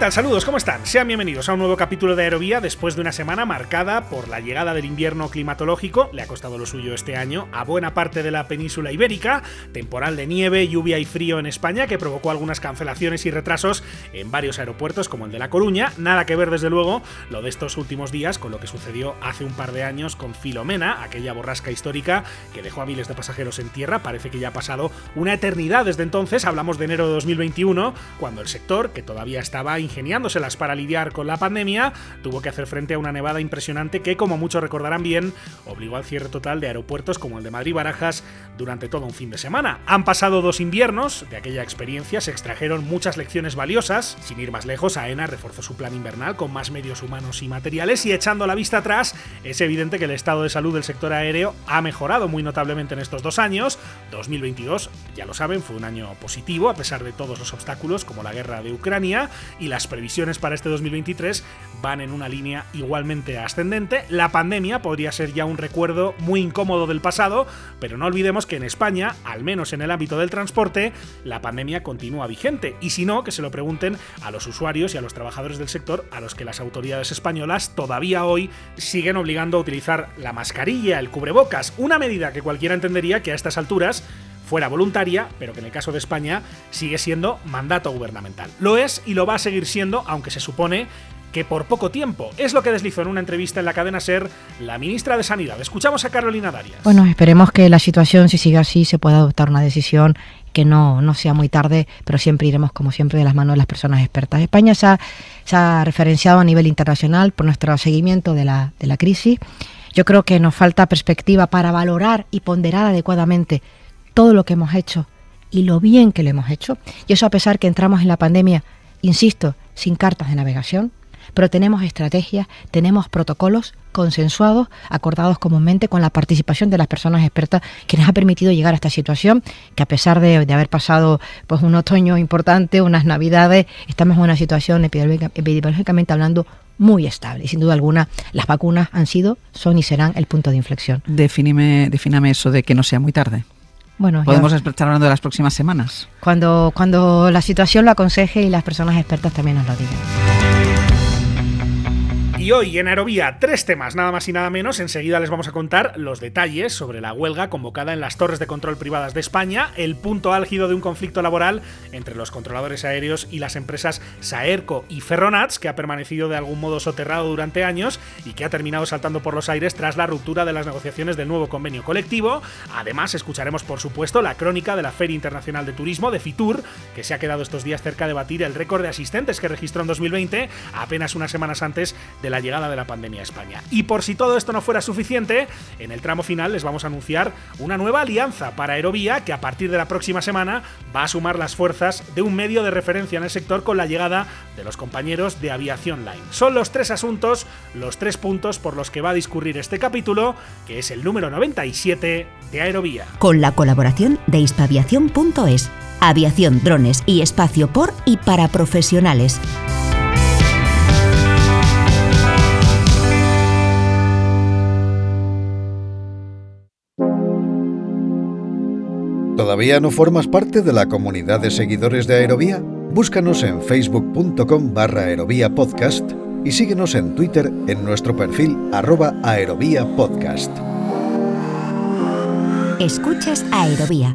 Tal? Saludos, ¿cómo están? Sean bienvenidos a un nuevo capítulo de Aerovía. Después de una semana marcada por la llegada del invierno climatológico, le ha costado lo suyo este año, a buena parte de la península ibérica, temporal de nieve, lluvia y frío en España que provocó algunas cancelaciones y retrasos en varios aeropuertos como el de La Coruña, nada que ver desde luego lo de estos últimos días con lo que sucedió hace un par de años con Filomena, aquella borrasca histórica que dejó a miles de pasajeros en tierra, parece que ya ha pasado una eternidad desde entonces, hablamos de enero de 2021, cuando el sector, que todavía estaba ingeniándoselas para lidiar con la pandemia, tuvo que hacer frente a una nevada impresionante que, como muchos recordarán bien, obligó al cierre total de aeropuertos como el de Madrid-Barajas durante todo un fin de semana. Han pasado dos inviernos, de aquella experiencia se extrajeron muchas lecciones valiosas. Sin ir más lejos, AENA reforzó su plan invernal con más medios humanos y materiales y echando la vista atrás, es evidente que el estado de salud del sector aéreo ha mejorado muy notablemente en estos dos años. 2022, ya lo saben, fue un año positivo a pesar de todos los obstáculos como la guerra de Ucrania y las previsiones para este 2023 van en una línea igualmente ascendente. La pandemia podría ser ya un recuerdo muy incómodo del pasado, pero no olvidemos que en España, al menos en el ámbito del transporte, la pandemia continúa vigente. Y si no, que se lo pregunten a los usuarios y a los trabajadores del sector a los que las autoridades españolas todavía hoy siguen obligando a utilizar la mascarilla, el cubrebocas, una medida que cualquiera entendería que a estas alturas fuera voluntaria, pero que en el caso de España sigue siendo mandato gubernamental. Lo es y lo va a seguir siendo, aunque se supone que por poco tiempo. Es lo que deslizó en una entrevista en la cadena SER la ministra de Sanidad. Escuchamos a Carolina Darias. Bueno, esperemos que la situación, si sigue así, se pueda adoptar una decisión que no, no sea muy tarde, pero siempre iremos, como siempre, de las manos de las personas expertas. España se ha, se ha referenciado a nivel internacional por nuestro seguimiento de la, de la crisis. Yo creo que nos falta perspectiva para valorar y ponderar adecuadamente todo lo que hemos hecho y lo bien que lo hemos hecho. Y eso a pesar que entramos en la pandemia, insisto, sin cartas de navegación, pero tenemos estrategias, tenemos protocolos consensuados, acordados comúnmente con la participación de las personas expertas que nos ha permitido llegar a esta situación, que a pesar de, haber pasado pues un otoño importante, unas navidades, estamos en una situación epidemiológicamente hablando muy estable. Y sin duda alguna, las vacunas han sido, son y serán el punto de inflexión. Defíname, defíname eso de que no sea muy tarde. Bueno, Podemos estar hablando de las próximas semanas. Cuando, cuando la situación lo aconseje y las personas expertas también nos lo digan. Y hoy en Aerovía, tres temas, nada más y nada menos. Enseguida les vamos a contar los detalles sobre la huelga convocada en las torres de control privadas de España, el punto álgido de un conflicto laboral entre los controladores aéreos y las empresas Saerco y Ferronats, que ha permanecido de algún modo soterrado durante años y que ha terminado saltando por los aires tras la ruptura de las negociaciones del nuevo convenio colectivo. Además, escucharemos, por supuesto, la crónica de la Feria Internacional de Turismo de Fitur, que se ha quedado estos días cerca de batir el récord de asistentes que registró en 2020, apenas unas semanas antes de la llegada de la pandemia a España. Y por si todo esto no fuera suficiente, en el tramo final les vamos a anunciar una nueva alianza para Aerovía que a partir de la próxima semana va a sumar las fuerzas de un medio de referencia en el sector con la llegada de los compañeros de Aviación Line. Son los tres asuntos, los tres puntos por los que va a discurrir este capítulo, que es el número 97 de Aerovía. Con la colaboración de hispaviación.es, aviación, drones y espacio por y para profesionales. ¿Todavía no formas parte de la comunidad de seguidores de Aerovía? Búscanos en facebook.com barra podcast y síguenos en Twitter en nuestro perfil arroba aerovía podcast. Escuchas Aerovía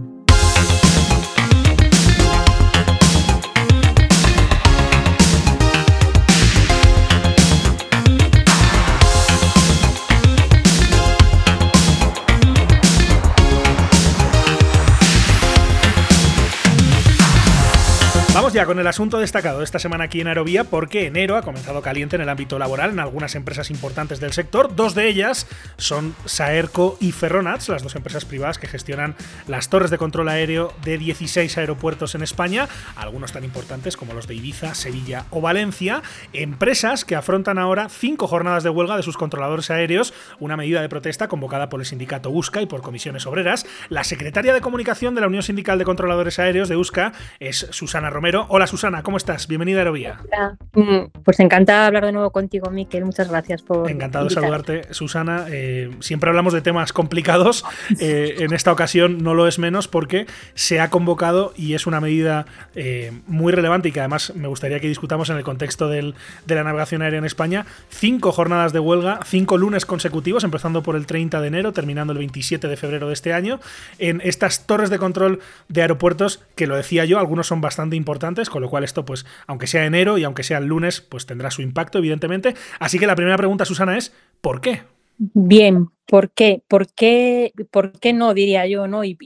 ya con el asunto destacado de esta semana aquí en Aerovía porque enero ha comenzado caliente en el ámbito laboral en algunas empresas importantes del sector. Dos de ellas son Saerco y Ferronats, las dos empresas privadas que gestionan las torres de control aéreo de 16 aeropuertos en España, algunos tan importantes como los de Ibiza, Sevilla o Valencia. Empresas que afrontan ahora cinco jornadas de huelga de sus controladores aéreos, una medida de protesta convocada por el sindicato USCA y por comisiones obreras. La secretaria de comunicación de la Unión Sindical de Controladores Aéreos de USCA es Susana Romero Hola Susana, ¿cómo estás? Bienvenida a Aerovía. Hola. Mm, Pues encantada de hablar de nuevo contigo, Miquel. Muchas gracias por. Encantado de saludarte, Susana. Eh, siempre hablamos de temas complicados. Eh, en esta ocasión no lo es menos porque se ha convocado y es una medida eh, muy relevante y que además me gustaría que discutamos en el contexto del- de la navegación aérea en España. Cinco jornadas de huelga, cinco lunes consecutivos, empezando por el 30 de enero, terminando el 27 de febrero de este año, en estas torres de control de aeropuertos que lo decía yo, algunos son bastante importantes, con lo cual esto, pues, aunque sea enero y aunque sea el lunes, pues tendrá su impacto, evidentemente. Así que la primera pregunta, Susana, es ¿por qué? Bien, ¿por qué? ¿Por qué, por qué no, diría yo, ¿no? Y,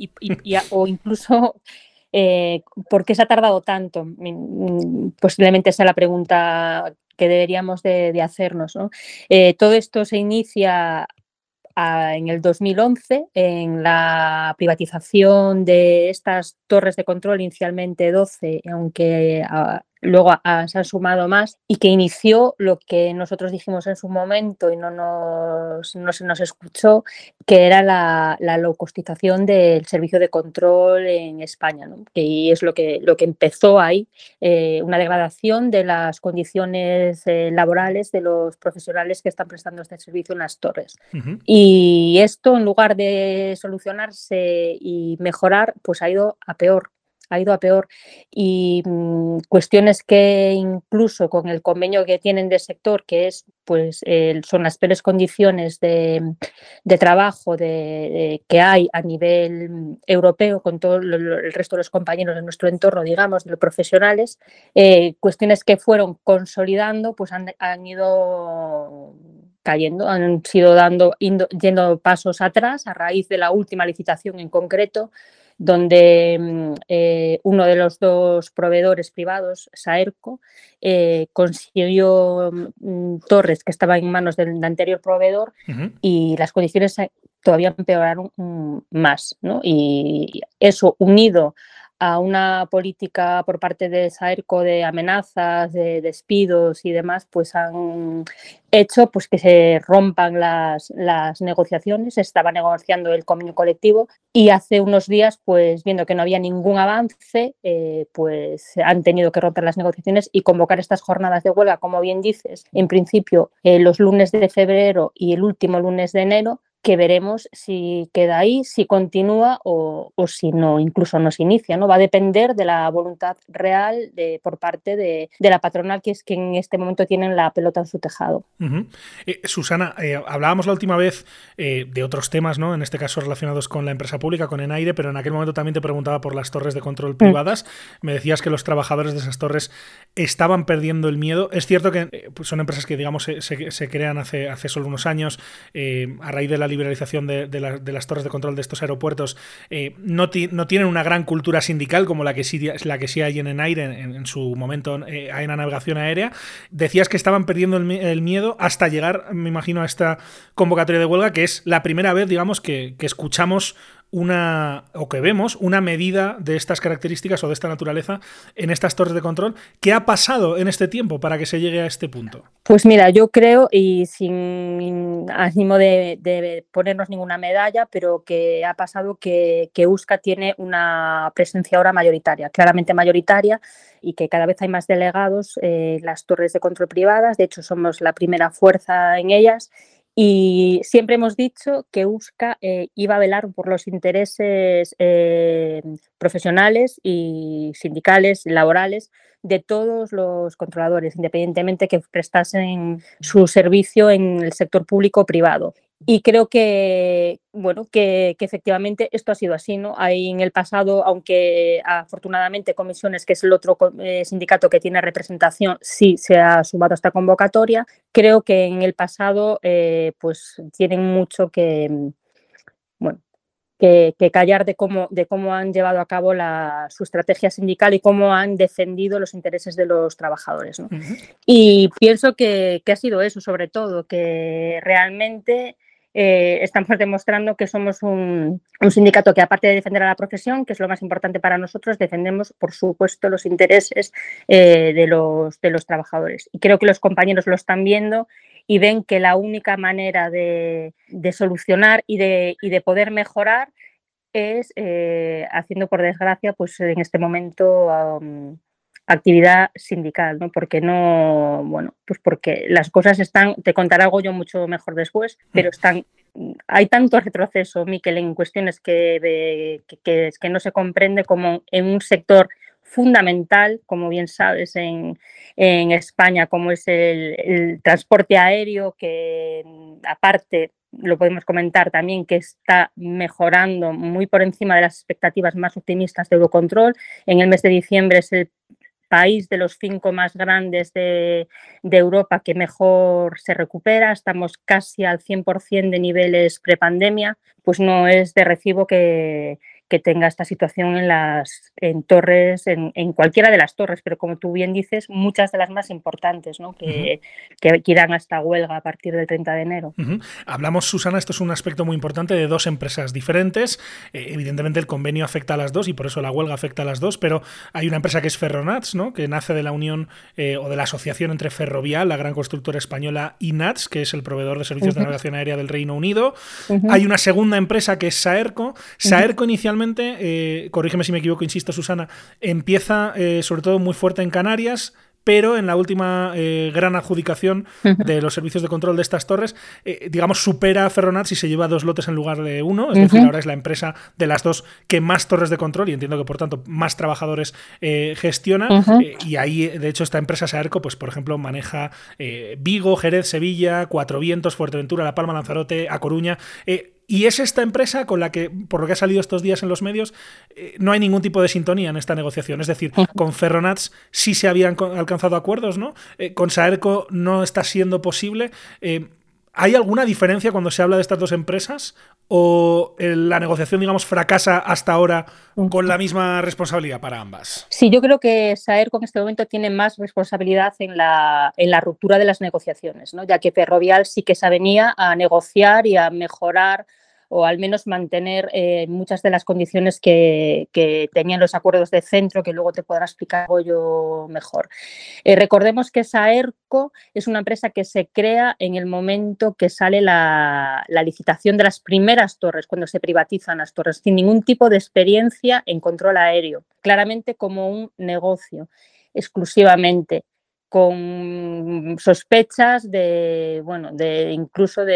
o incluso, eh, ¿por qué se ha tardado tanto? Mm, Posiblemente sea la pregunta que deberíamos de, de hacernos, ¿no? Eh, todo esto se inicia a- en el 2011 en la privatización de estas torres de control, inicialmente 12, aunque ah, luego se han sumado más, y que inició lo que nosotros dijimos en su momento y no, nos, no se nos escuchó, que era la, la low-costización del servicio de control en España. ¿no? Y es lo que, lo que empezó ahí, eh, una degradación de las condiciones eh, laborales de los profesionales que están prestando este servicio en las torres. Y esto, en lugar de solucionarse y mejorar, pues ha ido a peor. Ha ido a peor. Y mm, cuestiones que incluso con el convenio que tienen de sector, que es, pues, son las peores condiciones de, trabajo de, de- que hay a nivel mm, europeo con todo el resto de los compañeros de nuestro entorno, digamos, de los profesionales, eh, cuestiones que fueron consolidando, pues han, han ido cayendo, han sido dando, yendo pasos atrás a raíz de la última licitación en concreto, donde mm, eh, uno de los dos proveedores privados, Saerco, eh, consiguió mm, torres que estaban en manos del anterior proveedor y las condiciones eh, todavía empeoraron mm, más. ¿no? Y eso unido a una política por parte de Saerco de amenazas, de despidos y demás, pues han hecho pues, que se rompan las, negociaciones. Estaba negociando el convenio colectivo y hace unos días, pues viendo que no había ningún avance, eh, pues han tenido que romper las negociaciones y convocar estas jornadas de huelga, como bien dices, en principio eh, los lunes de febrero y el último lunes de enero, que veremos si queda ahí, si continúa o, o si no, incluso no se inicia. ¿no? Va a depender de la voluntad real de, por parte de, de la patronal, que es que en este momento tienen la pelota en su tejado. Eh, Susana, eh, hablábamos la última vez eh, de otros temas, ¿no? En este caso relacionados con la empresa pública, con Enaire, pero en aquel momento también te preguntaba por las torres de control privadas. Me decías que los trabajadores de esas torres estaban perdiendo el miedo. Es cierto que pues son empresas que, digamos, se, se- se crean hace, hace solo unos años a raíz de la liberalización de, de la- de las torres de control de estos aeropuertos. eh, no, ti- no tienen una gran cultura sindical como la que sí, la que sí hay en Enaire en, en su momento eh, en la navegación aérea. Decías que estaban perdiendo el, mi- el miedo hasta llegar, me imagino, a esta convocatoria de huelga, que es la primera vez, digamos, que escuchamos una o que vemos una medida de estas características o de esta naturaleza en estas torres de control. ¿Qué ha pasado en este tiempo para que se llegue a este punto? Pues mira, yo creo, y sin ánimo de, ponernos ninguna medalla, pero que ha pasado que, que Euska tiene una presencia ahora mayoritaria, claramente mayoritaria, y que cada vez hay más delegados eh, en las torres de control privadas. De hecho, somos la primera fuerza en ellas. Y siempre hemos dicho que Euska eh, iba a velar por los intereses eh, profesionales y sindicales, laborales, de todos los controladores, independientemente que prestasen su servicio en el sector público o privado. Y creo que, bueno, que, que, efectivamente esto ha sido así, ¿no? Hay en el pasado, aunque afortunadamente Comisiones, que es el otro eh, sindicato que tiene representación, sí se ha sumado a esta convocatoria, creo que en el pasado eh, pues tienen mucho que, bueno, que, que, callar de cómo, de cómo han llevado a cabo la, su estrategia sindical y cómo han defendido los intereses de los trabajadores. ¿no? Uh -huh. Y pienso que, que, ha sido eso, sobre todo, que realmente eh, estamos demostrando que somos un, sindicato que, aparte de defender a la profesión, que es lo más importante para nosotros, defendemos, por supuesto, los intereses eh, de, los, trabajadores. Y creo que los compañeros lo están viendo y ven que la única manera de, solucionar y de, y de, poder mejorar es eh, haciendo, por desgracia, pues en este momento um, actividad sindical, ¿no? Porque no, bueno, pues porque las cosas están, te contaré algo yo mucho mejor después, pero están hay tanto retroceso, Miquel, en cuestiones que, que, que, no se comprende como en un sector fundamental, como bien sabes, en, en España, como es el, el, transporte aéreo, que aparte lo podemos comentar también, que está mejorando muy por encima de las expectativas más optimistas de Eurocontrol. En el mes de diciembre es el país de los cinco más grandes de, de, Europa que mejor se recupera, estamos casi al 100% de niveles prepandemia, pues no es de recibo que, que tenga esta situación en las en torres, en, en, cualquiera de las torres, pero como tú bien dices, muchas de las más importantes, ¿no? que, uh -huh. que irán hasta huelga a partir del 30 de enero. Uh -huh. Hablamos, Susana, esto es un aspecto muy importante de dos empresas diferentes. Eh, evidentemente el convenio afecta a las dos y por eso la huelga afecta a las dos, pero hay una empresa que es Ferronats, ¿no? que nace de la unión eh, o de la asociación entre Ferrovial, la gran constructora española, y NATS, que es el proveedor de servicios uh -huh. de navegación aérea del Reino Unido. Hay una segunda empresa que es Saerco. Saerco inicialmente eh, corrígeme si me equivoco, insisto, Susana, empieza eh, sobre todo muy fuerte en Canarias, pero en la última eh, gran adjudicación de los servicios de control de estas torres, eh, digamos, supera a Ferronats y se lleva dos lotes en lugar de uno. Es uh -huh. decir, ahora es la empresa de las dos que más torres de control y entiendo que por tanto más trabajadores eh, gestiona. Uh -huh. y ahí, de hecho, esta empresa Saerco, pues por ejemplo, maneja Vigo, Jerez, Sevilla, Cuatro Vientos, Fuerteventura, La Palma, Lanzarote, A Coruña. Y es esta empresa con la que, por lo que ha salido estos días en los medios, eh, no hay ningún tipo de sintonía en esta negociación. Es decir, con Ferronats sí se habían alcanzado acuerdos, ¿no? Eh, con Saerco no está siendo posible. Eh, ¿Hay alguna diferencia cuando se habla de estas dos empresas? ¿O la negociación, digamos, fracasa hasta ahora con la misma responsabilidad para ambas? Sí, yo creo que Saerco en este momento tiene más responsabilidad en la, en la ruptura de las negociaciones, ¿no? ya que Ferrovial sí que se venía a negociar y a mejorar o al menos mantener eh, muchas de las condiciones que, que, tenían los acuerdos de centro, que luego te podrá explicar yo mejor. Eh, recordemos que Saerco es una empresa que se crea en el momento que sale la, la, licitación de las primeras torres, cuando se privatizan las torres, sin ningún tipo de experiencia en control aéreo, claramente como un negocio exclusivamente con sospechas de, bueno, de incluso de,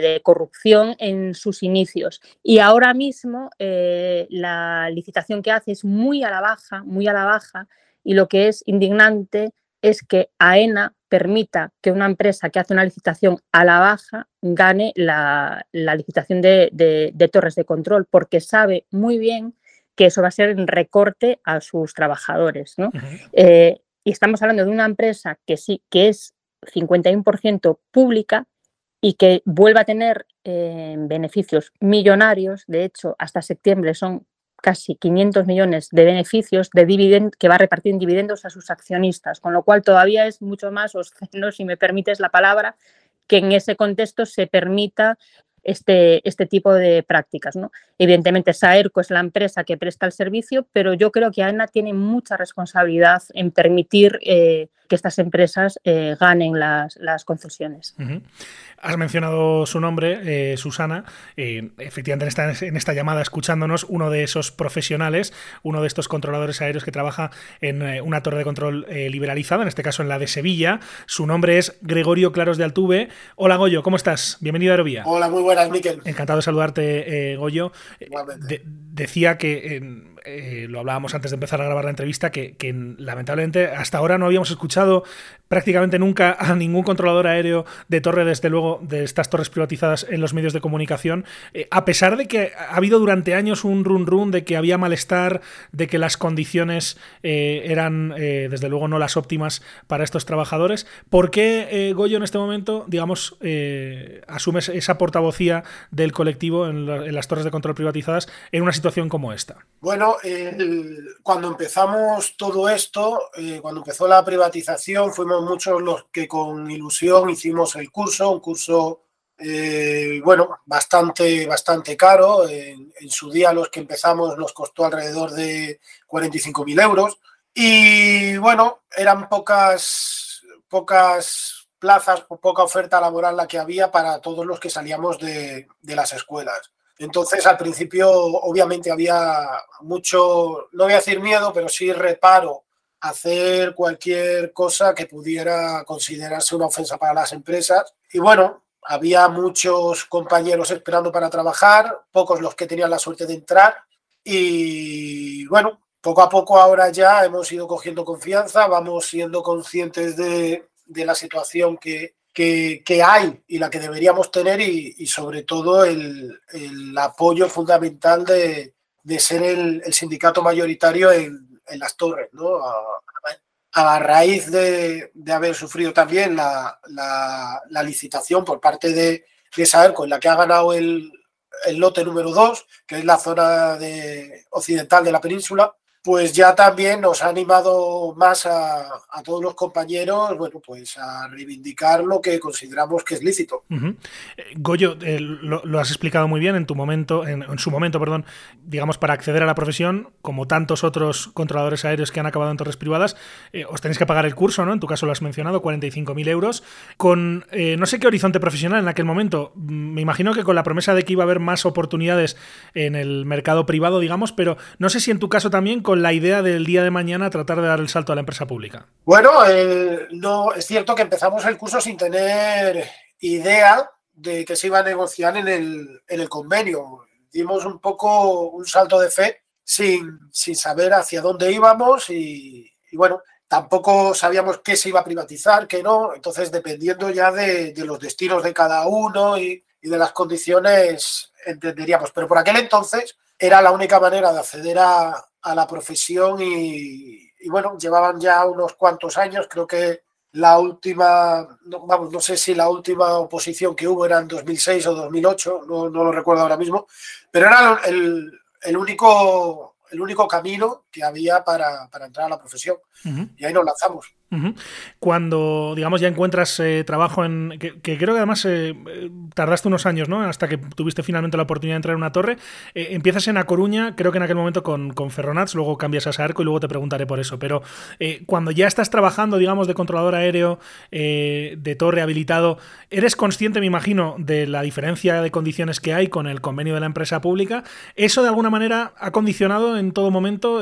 de corrupción en sus inicios. Y ahora mismo eh, la licitación que hace es muy a la baja, muy a la baja, y lo que es indignante es que AENA permita que una empresa que hace una licitación a la baja gane la, la licitación de, de, de torres de control, porque sabe muy bien que eso va a ser en recorte a sus trabajadores. ¿no? Eh, y estamos hablando de una empresa que sí, que es 51% pública y que vuelva a tener eh, beneficios millonarios. De hecho, hasta septiembre son casi 500 millones de beneficios de dividend que va a repartir en dividendos a sus accionistas, con lo cual todavía es mucho más obsceno, si me permites la palabra, que en ese contexto se permita este, este tipo de prácticas. ¿no? Evidentemente, Saerco es la empresa que presta el servicio, pero yo creo que AENA tiene mucha responsabilidad en permitir eh, que estas empresas eh, ganen las, las concesiones. Uh -huh. Has mencionado su nombre, eh, Susana. Eh, efectivamente, está en esta llamada escuchándonos uno de esos profesionales, uno de estos controladores aéreos que trabaja en eh, una torre de control eh, liberalizada, en este caso en la de Sevilla. Su nombre es Gregorio Claros de Altuve. Hola, Goyo, ¿cómo estás? Bienvenido a Aerovía. Hola, muy buenas, Miquel. Encantado de saludarte, Goyo. De decía que eh, lo hablábamos antes de empezar a grabar la entrevista, que, lamentablemente hasta ahora no habíamos escuchado prácticamente nunca a ningún controlador aéreo de torre, desde luego, de estas torres privatizadas en los medios de comunicación, eh, a pesar de que ha habido durante años un run run de que había malestar, de que las condiciones eh, eran, desde luego, no las óptimas para estos trabajadores. ¿Por qué Goyo en este momento, digamos, asume esa portavocía del colectivo en, en las torres de control privatizadas en una situación como esta? Bueno, cuando empezamos todo esto, eh, cuando empezó la privatización, fuimos muchos los que con ilusión hicimos el curso, un curso, eh, bueno, bastante, bastante caro. En, su día los que empezamos nos costó alrededor de 45.000 euros. Y bueno, eran pocas, pocas plazas, poca oferta laboral la que había para todos los que salíamos de las escuelas. Entonces, al principio, obviamente, había mucho, no voy a decir miedo, pero sí reparo hacer cualquier cosa que pudiera considerarse una ofensa para las empresas. Y bueno, había muchos compañeros esperando para trabajar, pocos los que tenían la suerte de entrar. Y bueno, poco a poco ahora ya hemos ido cogiendo confianza, vamos siendo conscientes de, la situación que, que, hay y la que deberíamos tener y, sobre todo el, apoyo fundamental de, ser el, sindicato mayoritario en, las torres, ¿no? A, raíz de, haber sufrido también la, licitación por parte de, de Saerco, en la que ha ganado el, el lote número 2, que es la zona de, occidental de la península, pues ya también nos ha animado más a, todos los compañeros, bueno, pues a reivindicar lo que consideramos que es lícito. Eh, Goyo, eh, lo, has explicado muy bien en tu momento, en, su momento, perdón, digamos, para acceder a la profesión, como tantos otros controladores aéreos que han acabado en torres privadas, eh, os tenéis que pagar el curso, ¿no? En tu caso lo has mencionado, 45.000 euros, con no sé qué horizonte profesional en aquel momento. Mm, me imagino que con la promesa de que iba a haber más oportunidades en el mercado privado, digamos, pero no sé si en tu caso también la idea del día de mañana tratar de dar el salto a la empresa pública? Bueno, no, es cierto que empezamos el curso sin tener idea de que se iba a negociar en el, en el convenio. Dimos un poco un salto de fe sin, sin saber hacia dónde íbamos y, bueno, tampoco sabíamos qué se iba a privatizar, qué no. Entonces, dependiendo ya de, los destinos de cada uno y, de las condiciones, entenderíamos. Pero por aquel entonces era la única manera de acceder a, a la profesión y, bueno, llevaban ya unos cuantos años, creo que la última, no, vamos, no sé si la última oposición que hubo era en 2006 o 2008, no, no lo recuerdo ahora mismo, pero era el, el único, el único camino que había para, para entrar a la profesión. Y ahí nos lanzamos. Cuando, digamos, ya encuentras eh, trabajo en. Que, creo que además eh, tardaste unos años, ¿no? Hasta que tuviste finalmente la oportunidad de entrar en una torre. Eh, empiezas en A Coruña, creo que en aquel momento con, con Ferronats, luego cambias a Saarco y luego te preguntaré por eso. Pero cuando ya estás trabajando, digamos, de controlador aéreo, de torre habilitado, ¿eres consciente, me imagino, de la diferencia de condiciones que hay con el convenio de la empresa pública? ¿Eso de alguna manera ha condicionado en todo momento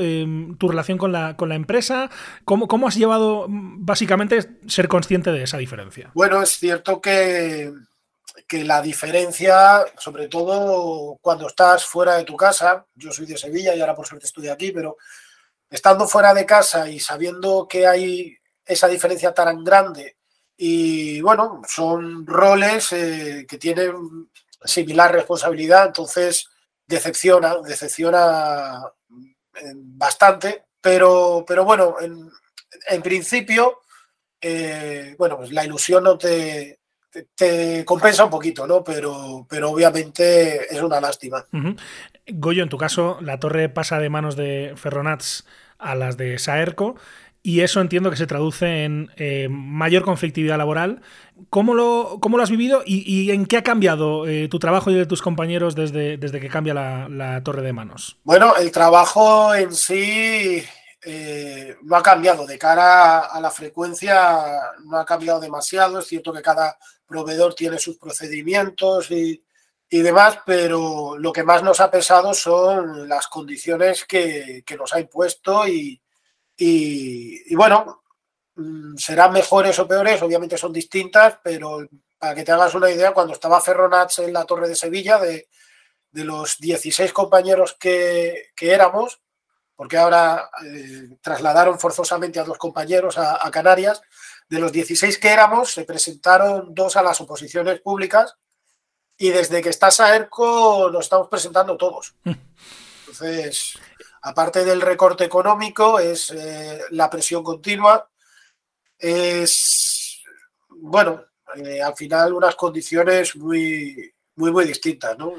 tu relación con la, con la empresa? ¿Cómo, ¿Cómo has llevado básicamente ser consciente de esa diferencia. Bueno, es cierto que, que la diferencia, sobre todo cuando estás fuera de tu casa, yo soy de Sevilla y ahora por suerte estoy aquí, pero estando fuera de casa y sabiendo que hay esa diferencia tan grande y bueno, son roles eh, que tienen similar responsabilidad, entonces decepciona, decepciona eh, bastante, pero, pero bueno, en, en principio, eh, bueno, pues la ilusión no te, te, compensa un poquito, ¿no? Pero, pero obviamente es una lástima. Goyo, en tu caso, la torre pasa de manos de Ferronats a las de Saerco. Y eso entiendo que se traduce en eh, mayor conflictividad laboral. ¿Cómo lo, cómo lo has vivido y, en qué ha cambiado eh, tu trabajo y de tus compañeros desde, desde que cambia la, la, torre de manos? Bueno, el trabajo en sí eh, no ha cambiado. De cara a la frecuencia, no ha cambiado demasiado. Es cierto que cada proveedor tiene sus procedimientos y, demás, pero lo que más nos ha pesado son las condiciones que, nos ha impuesto y, y, bueno, mm, serán mejores o peores, obviamente son distintas, pero para que te hagas una idea, cuando estaba Ferronats en la Torre de Sevilla, de, los 16 compañeros que, que éramos, porque ahora eh, trasladaron forzosamente a dos compañeros a, Canarias. De los 16 que éramos, se presentaron dos a las oposiciones públicas y desde que está Saerco nos estamos presentando todos. Entonces, aparte del recorte económico, es eh, la presión continua, es, bueno, eh, al final unas condiciones muy, muy, muy distintas, ¿no?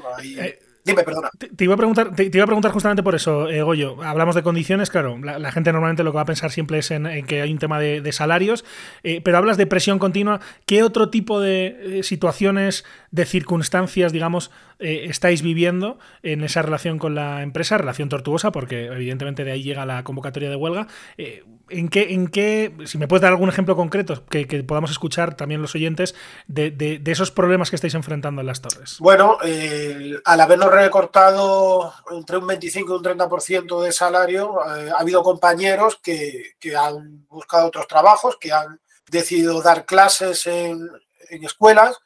Dime, perdona. Te, iba a preguntar, te, iba a preguntar justamente por eso, eh, Goyo. Hablamos de condiciones, claro. La, gente normalmente lo que va a pensar siempre es en, que hay un tema de, salarios, eh, pero hablas de presión continua. ¿Qué otro tipo de eh, situaciones, de circunstancias, digamos, estáis viviendo en esa relación con la empresa? Relación tortuosa, porque evidentemente de ahí llega la convocatoria de huelga. ¿En qué, en qué, si me puedes dar algún ejemplo concreto que, podamos escuchar también los oyentes de, esos problemas que estáis enfrentando en las torres? Bueno, al habernos recortado entre un 25 y un 30% de salario. Eh, ha habido compañeros que, que, han buscado otros trabajos, que han decidido dar clases en, en escuelas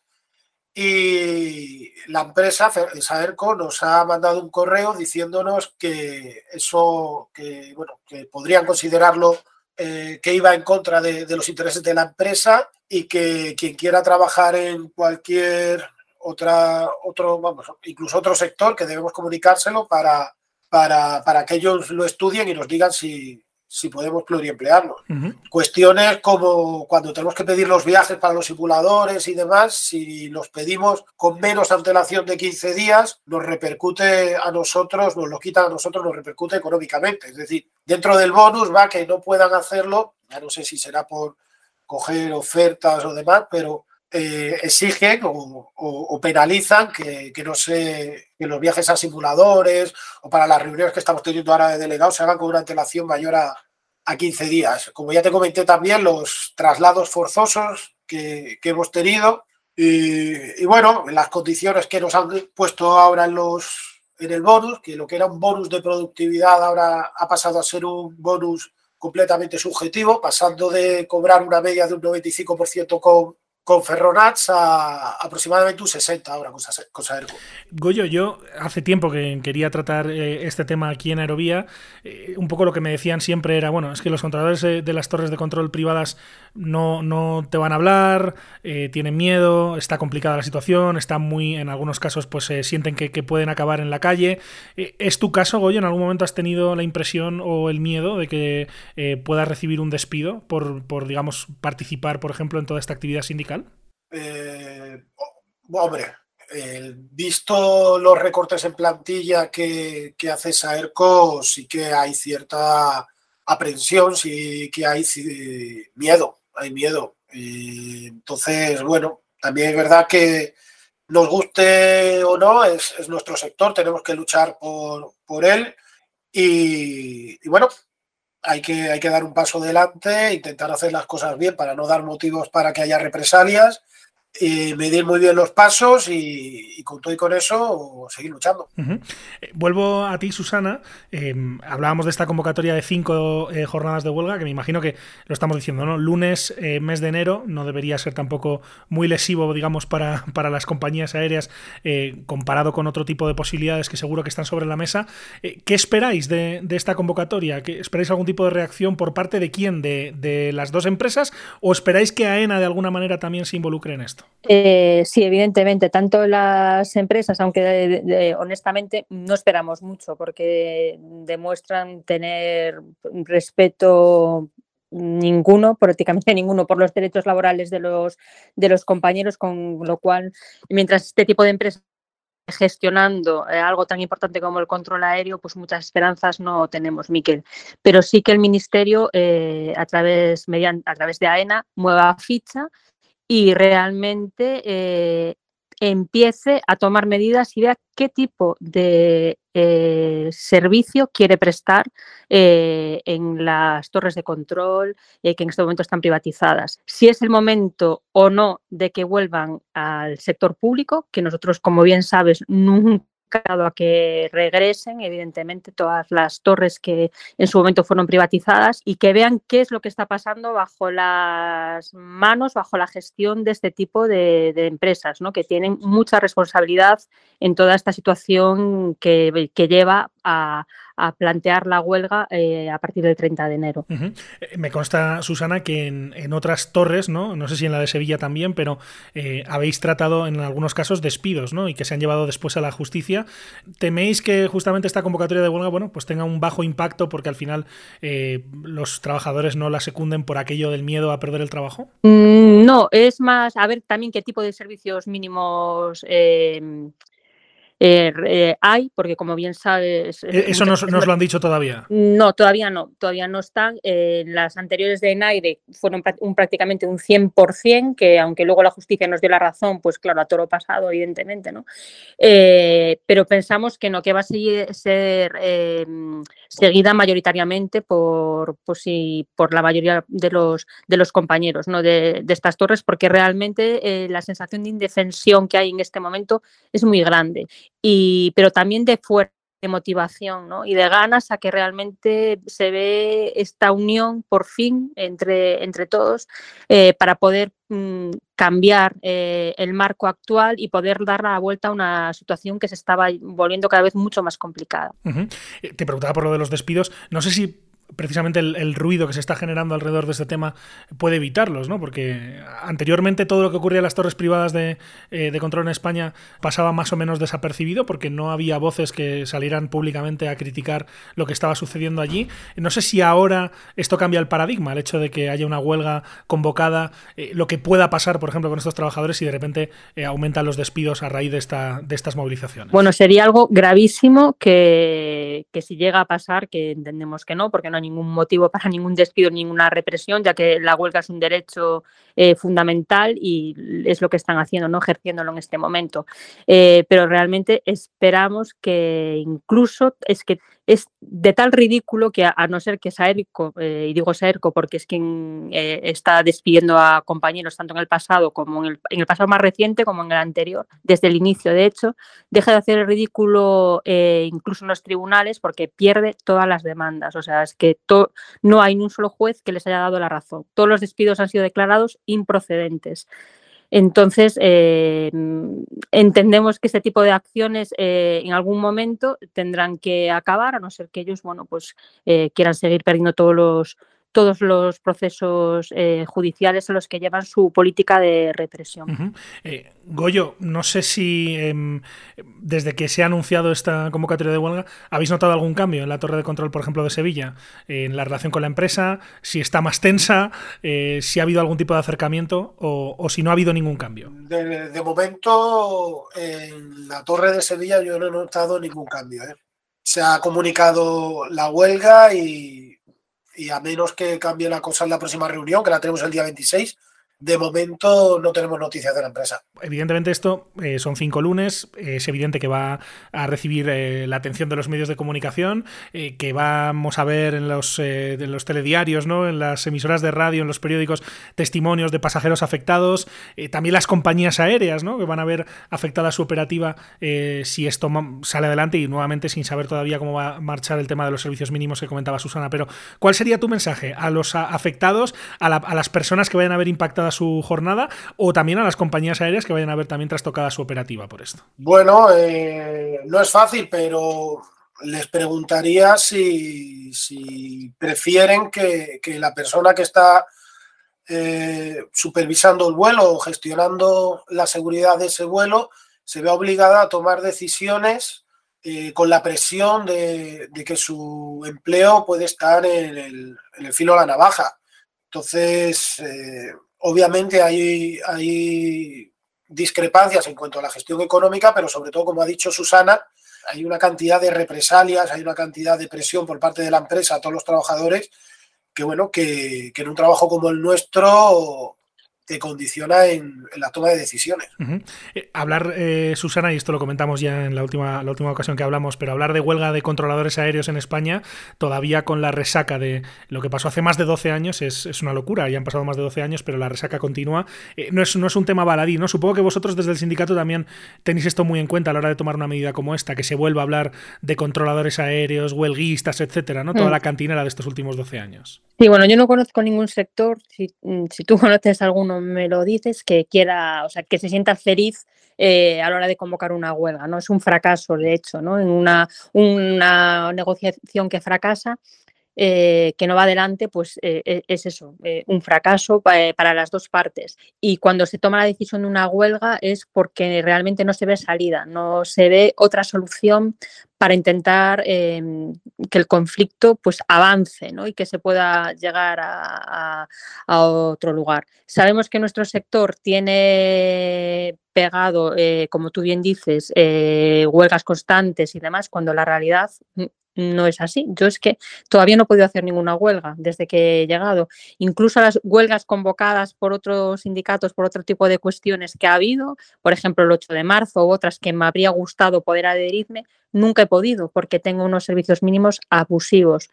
y la empresa, Saerco, nos ha mandado un correo diciéndonos que eso, que, bueno, que podrían considerarlo eh, que iba en contra de, de, los intereses de la empresa y que quien quiera trabajar en cualquier otra, otro, vamos, incluso otro sector que debemos comunicárselo para, para, para que ellos lo estudien y nos digan si, si podemos pluriemplearlos. Uh -huh. Cuestiones como cuando tenemos que pedir los viajes para los simuladores y demás, si los pedimos con menos antelación de 15 días, nos repercute a nosotros, nos lo quitan a nosotros, nos repercute económicamente. Es decir, dentro del bonus va que no puedan hacerlo, ya no sé si será por coger ofertas o demás, pero eh, exigen o, penalizan que, no se, que los viajes a simuladores o para las reuniones que estamos teniendo ahora de delegados se hagan con una antelación mayor a, a 15 días. Como ya te comenté también, los traslados forzosos que, que hemos tenido y, y, bueno, las condiciones que nos han puesto ahora en, los, en el bonus, que lo que era un bonus de productividad ahora ha pasado a ser un bonus completamente subjetivo, pasando de cobrar una media de un 95% con con Ferronats a aproximadamente un 60 ahora con Saerco. Goyo, yo hace tiempo que quería tratar eh, este tema aquí en Aerovía. Eh, un poco lo que me decían siempre era, bueno, es que los controladores de, de las torres de control privadas no, no te van a hablar, eh, tienen miedo, está complicada la situación, están muy, en algunos casos, pues eh, sienten que, que, pueden acabar en la calle. Eh, ¿Es tu caso, Goyo? ¿En algún momento has tenido la impresión o el miedo de que puedas recibir un despido por, por, digamos, participar, por ejemplo, en toda esta actividad sindical? Eh, hombre, eh, visto los recortes en plantilla que, que, hace Saerco, sí que hay cierta aprensión, sí que hay miedo, hay miedo. Y entonces, bueno, también es verdad que nos guste o no, es, es nuestro sector, tenemos que luchar por, él. Y bueno, hay que, hay que dar un paso adelante, intentar hacer las cosas bien para no dar motivos para que haya represalias y medir muy bien los pasos y, y, con todo y con eso seguir luchando. Eh, vuelvo a ti, Susana. Eh, hablábamos de esta convocatoria de cinco eh, jornadas de huelga, que me imagino que lo estamos diciendo, ¿no? Lunes, eh, mes de enero, no debería ser tampoco muy lesivo, digamos, para, para las compañías aéreas eh, comparado con otro tipo de posibilidades que seguro que están sobre la mesa. Eh, ¿Qué esperáis de, de esta convocatoria? ¿Qué, ¿Esperáis algún tipo de reacción por parte de quién? ¿De, ¿De las dos empresas? ¿O esperáis que AENA de alguna manera también se involucre en esto? Eh, sí, evidentemente, tanto las empresas, aunque de, honestamente no esperamos mucho porque demuestran tener respeto ninguno, prácticamente ninguno, por los derechos laborales de los, de los compañeros, con lo cual, mientras este tipo de empresas gestionando eh, algo tan importante como el control aéreo, pues muchas esperanzas no tenemos, Miquel. Pero sí que el Ministerio, eh, a, través, mediante, a través de AENA, mueva ficha y realmente eh, empiece a tomar medidas y vea qué tipo de eh, servicio quiere prestar eh, en las torres de control que en este momento están privatizadas. Si es el momento o no de que vuelvan al sector público, que nosotros, como bien sabes, nunca a que regresen, evidentemente, todas las torres que en su momento fueron privatizadas y que vean qué es lo que está pasando bajo las manos, bajo la gestión de este tipo de, empresas, ¿no? que tienen mucha responsabilidad en toda esta situación que lleva a, a, plantear la huelga eh, a partir del 30 de enero. Uh -huh. Me consta, Susana, que en, en, otras torres, ¿no? no sé si en la de Sevilla también, pero eh, habéis tratado en algunos casos despidos ¿no? y que se han llevado después a la justicia. ¿Teméis que justamente esta convocatoria de huelga bueno, pues tenga un bajo impacto porque al final eh, los trabajadores no la secunden por aquello del miedo a perder el trabajo? Mm, no, es más, a ver también qué tipo de servicios mínimos eh, eh, eh, hay, porque como bien sabes... Eh, ¿Eso nos, nos, lo han dicho todavía? No, todavía no, todavía no están. Eh, las anteriores de Enaire fueron un, prácticamente un 100%, que aunque luego la justicia nos dio la razón, pues claro, a toro pasado, evidentemente, ¿no? Eh, pero pensamos que no, que va a seguir, ser seguida mayoritariamente por, pues, sí, por la mayoría de los, de los compañeros ¿no? de, de estas torres, porque realmente la sensación de indefensión que hay en este momento es muy grande y, pero también de fuerza de motivación ¿no? y de ganas a que realmente se ve esta unión por fin entre, entre todos eh, para poder mm, cambiar eh, el marco actual y poder dar la vuelta a una situación que se estaba volviendo cada vez mucho más complicada. Te preguntaba por lo de los despidos. No sé si precisamente el, ruido que se está generando alrededor de este tema puede evitarlos, ¿no? Porque anteriormente todo lo que ocurría en las torres privadas de, eh, de, control en España pasaba más o menos desapercibido porque no había voces que salieran públicamente a criticar lo que estaba sucediendo allí. No sé si ahora esto cambia el paradigma, el hecho de que haya una huelga convocada, eh, lo que pueda pasar, por ejemplo, con estos trabajadores y de repente eh, aumentan los despidos a raíz de, esta, de estas movilizaciones. Bueno, sería algo gravísimo que, que si llega a pasar, que entendemos que no, porque no hay ningún motivo para ningún despido, ninguna represión, ya que la huelga es un derecho eh, fundamental y es lo que están haciendo, no ejerciéndolo en este momento. Eh, pero realmente esperamos que incluso es que es de tal ridículo que a, no ser que Saerco, eh, y digo Saerco porque es quien eh, está despidiendo a compañeros tanto en el pasado como en el, pasado más reciente como en el anterior, desde el inicio de hecho, deja de hacer el ridículo eh, incluso en los tribunales porque pierde todas las demandas. O sea, es que no hay ni un solo juez que les haya dado la razón. Todos los despidos han sido declarados improcedentes. Entonces, eh, entendemos que este tipo de acciones eh, en algún momento tendrán que acabar, a no ser que ellos, bueno, pues eh, quieran seguir perdiendo todos los, todos los procesos eh, judiciales en los que llevan su política de represión. eh, Goyo, no sé si eh, desde que se ha anunciado esta convocatoria de huelga, ¿habéis notado algún cambio en la torre de control, por ejemplo, de Sevilla, en la relación con la empresa? Si está más tensa, eh, si ha habido algún tipo de acercamiento o, o si no ha habido ningún cambio. De, de, momento, en la torre de Sevilla yo no he notado ningún cambio. ¿eh? Se ha comunicado la huelga y y a menos que cambie la cosa en la próxima reunión, que la tenemos el día 26, de momento no tenemos noticias de la empresa. Evidentemente esto eh, son cinco lunes, es evidente que va a recibir eh, la atención de los medios de comunicación, eh, que vamos a ver en los, telediarios, ¿no? en las emisoras de radio, en los periódicos, testimonios de pasajeros afectados, también las compañías aéreas, ¿no? que van a ver afectada su operativa si esto sale adelante y nuevamente sin saber todavía cómo va a marchar el tema de los servicios mínimos que comentaba Susana. Pero, ¿cuál sería tu mensaje a los afectados, a, la, a las personas que vayan a ver impactada su jornada o también a las compañías aéreas que vayan a ver también trastocada su operativa por esto? Bueno, eh, no es fácil, pero les preguntaría si, prefieren que, la persona que está eh, supervisando el vuelo o gestionando la seguridad de ese vuelo se vea obligada a tomar decisiones eh, con la presión de, que su empleo puede estar en el, filo de la navaja. Entonces, obviamente hay, hay discrepancias en cuanto a la gestión económica, pero sobre todo, como ha dicho Susana, hay una cantidad de represalias, hay una cantidad de presión por parte de la empresa a todos los trabajadores que, bueno, que, que en un trabajo como el nuestro te condiciona en, en, la toma de decisiones. Uh -huh. eh, hablar, eh, Susana, y esto lo comentamos ya en la última, la última ocasión que hablamos, pero hablar de huelga de controladores aéreos en España, todavía con la resaca de lo que pasó hace más de 12 años, es, es una locura, ya han pasado más de 12 años, pero la resaca continúa. Eh, no, es, no es un tema baladí, ¿no? Supongo que vosotros desde el sindicato también tenéis esto muy en cuenta a la hora de tomar una medida como esta, que se vuelva a hablar de controladores aéreos, huelguistas, etcétera, ¿no? Toda mm. la cantinera de estos últimos 12 años. Sí, bueno, yo no conozco ningún sector, si, si tú conoces alguno me lo dices, que quiera, o sea, que se sienta feliz eh, a la hora de convocar una huelga, ¿no? Es un fracaso, de hecho, ¿no? En una, una negociación que fracasa, eh, que no va adelante, pues eh, es eso, eh, un fracaso para las dos partes. Y cuando se toma la decisión de una huelga es porque realmente no se ve salida, no se ve otra solución para intentar eh, que el conflicto pues avance ¿no? y que se pueda llegar a, otro lugar. Sabemos que nuestro sector tiene pegado, como tú bien dices, huelgas constantes y demás, cuando la realidad no es así. Yo es que todavía no he podido hacer ninguna huelga desde que he llegado. Incluso las huelgas convocadas por otros sindicatos, por otro tipo de cuestiones que ha habido, por ejemplo el 8 de marzo u otras que me habría gustado poder adherirme, nunca he podido porque tengo unos servicios mínimos abusivos.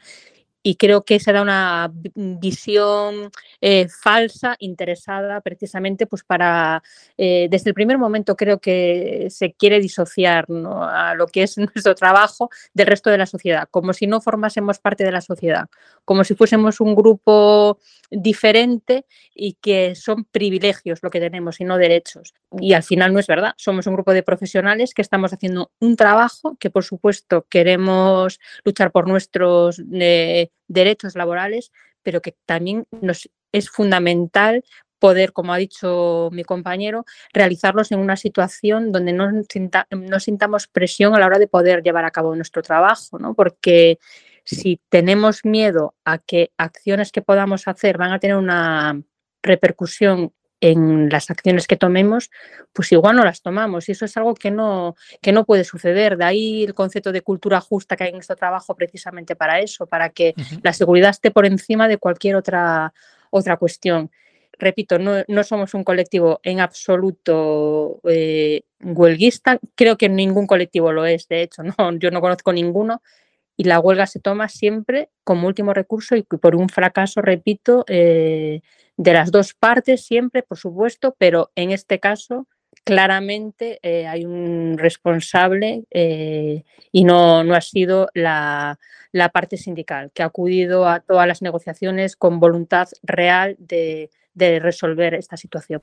Y creo que se da una visión eh, falsa, interesada precisamente pues para, eh, desde el primer momento creo que se quiere disociar a lo que es nuestro trabajo del resto de la sociedad, como si no formásemos parte de la sociedad, como si fuésemos un grupo diferente y que son privilegios lo que tenemos y no derechos. Y al final no es verdad, somos un grupo de profesionales que estamos haciendo un trabajo que por supuesto queremos luchar por nuestros eh, derechos laborales, pero que también nos es fundamental poder, como ha dicho mi compañero, realizarlos en una situación donde no, no, sintamos presión a la hora de poder llevar a cabo nuestro trabajo, ¿no? Porque si tenemos miedo a que acciones que podamos hacer van a tener una repercusión en las acciones que tomemos, pues igual no las tomamos. Y eso es algo que no, que no puede suceder. De ahí el concepto de cultura justa que hay en nuestro trabajo precisamente para eso, para que la seguridad esté por encima de cualquier otra, otra cuestión. Repito, no, no somos un colectivo en absoluto eh, huelguista. Creo que ningún colectivo lo es, de hecho. No, yo no conozco ninguno. Y la huelga se toma siempre como último recurso y por un fracaso, repito, eh, de las dos partes siempre, por supuesto, pero en este caso claramente eh, hay un responsable eh, y no, no ha sido la, la, parte sindical, que ha acudido a todas las negociaciones con voluntad real de, de resolver esta situación.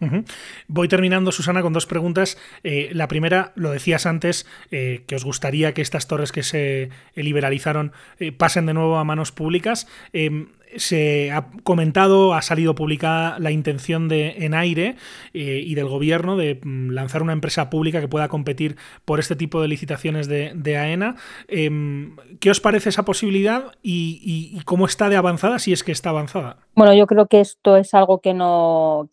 Voy terminando, Susana, con dos preguntas. Eh, la primera, lo decías antes, que os gustaría que estas torres que se liberalizaron pasen de nuevo a manos públicas. Se ha comentado, ha salido publicada la intención de Enaire eh, y del gobierno de mm, lanzar una empresa pública que pueda competir por este tipo de licitaciones de, AENA. Em, ¿Qué os parece esa posibilidad y, cómo está de avanzada, si es que está avanzada? Bueno, yo creo que esto es algo que no,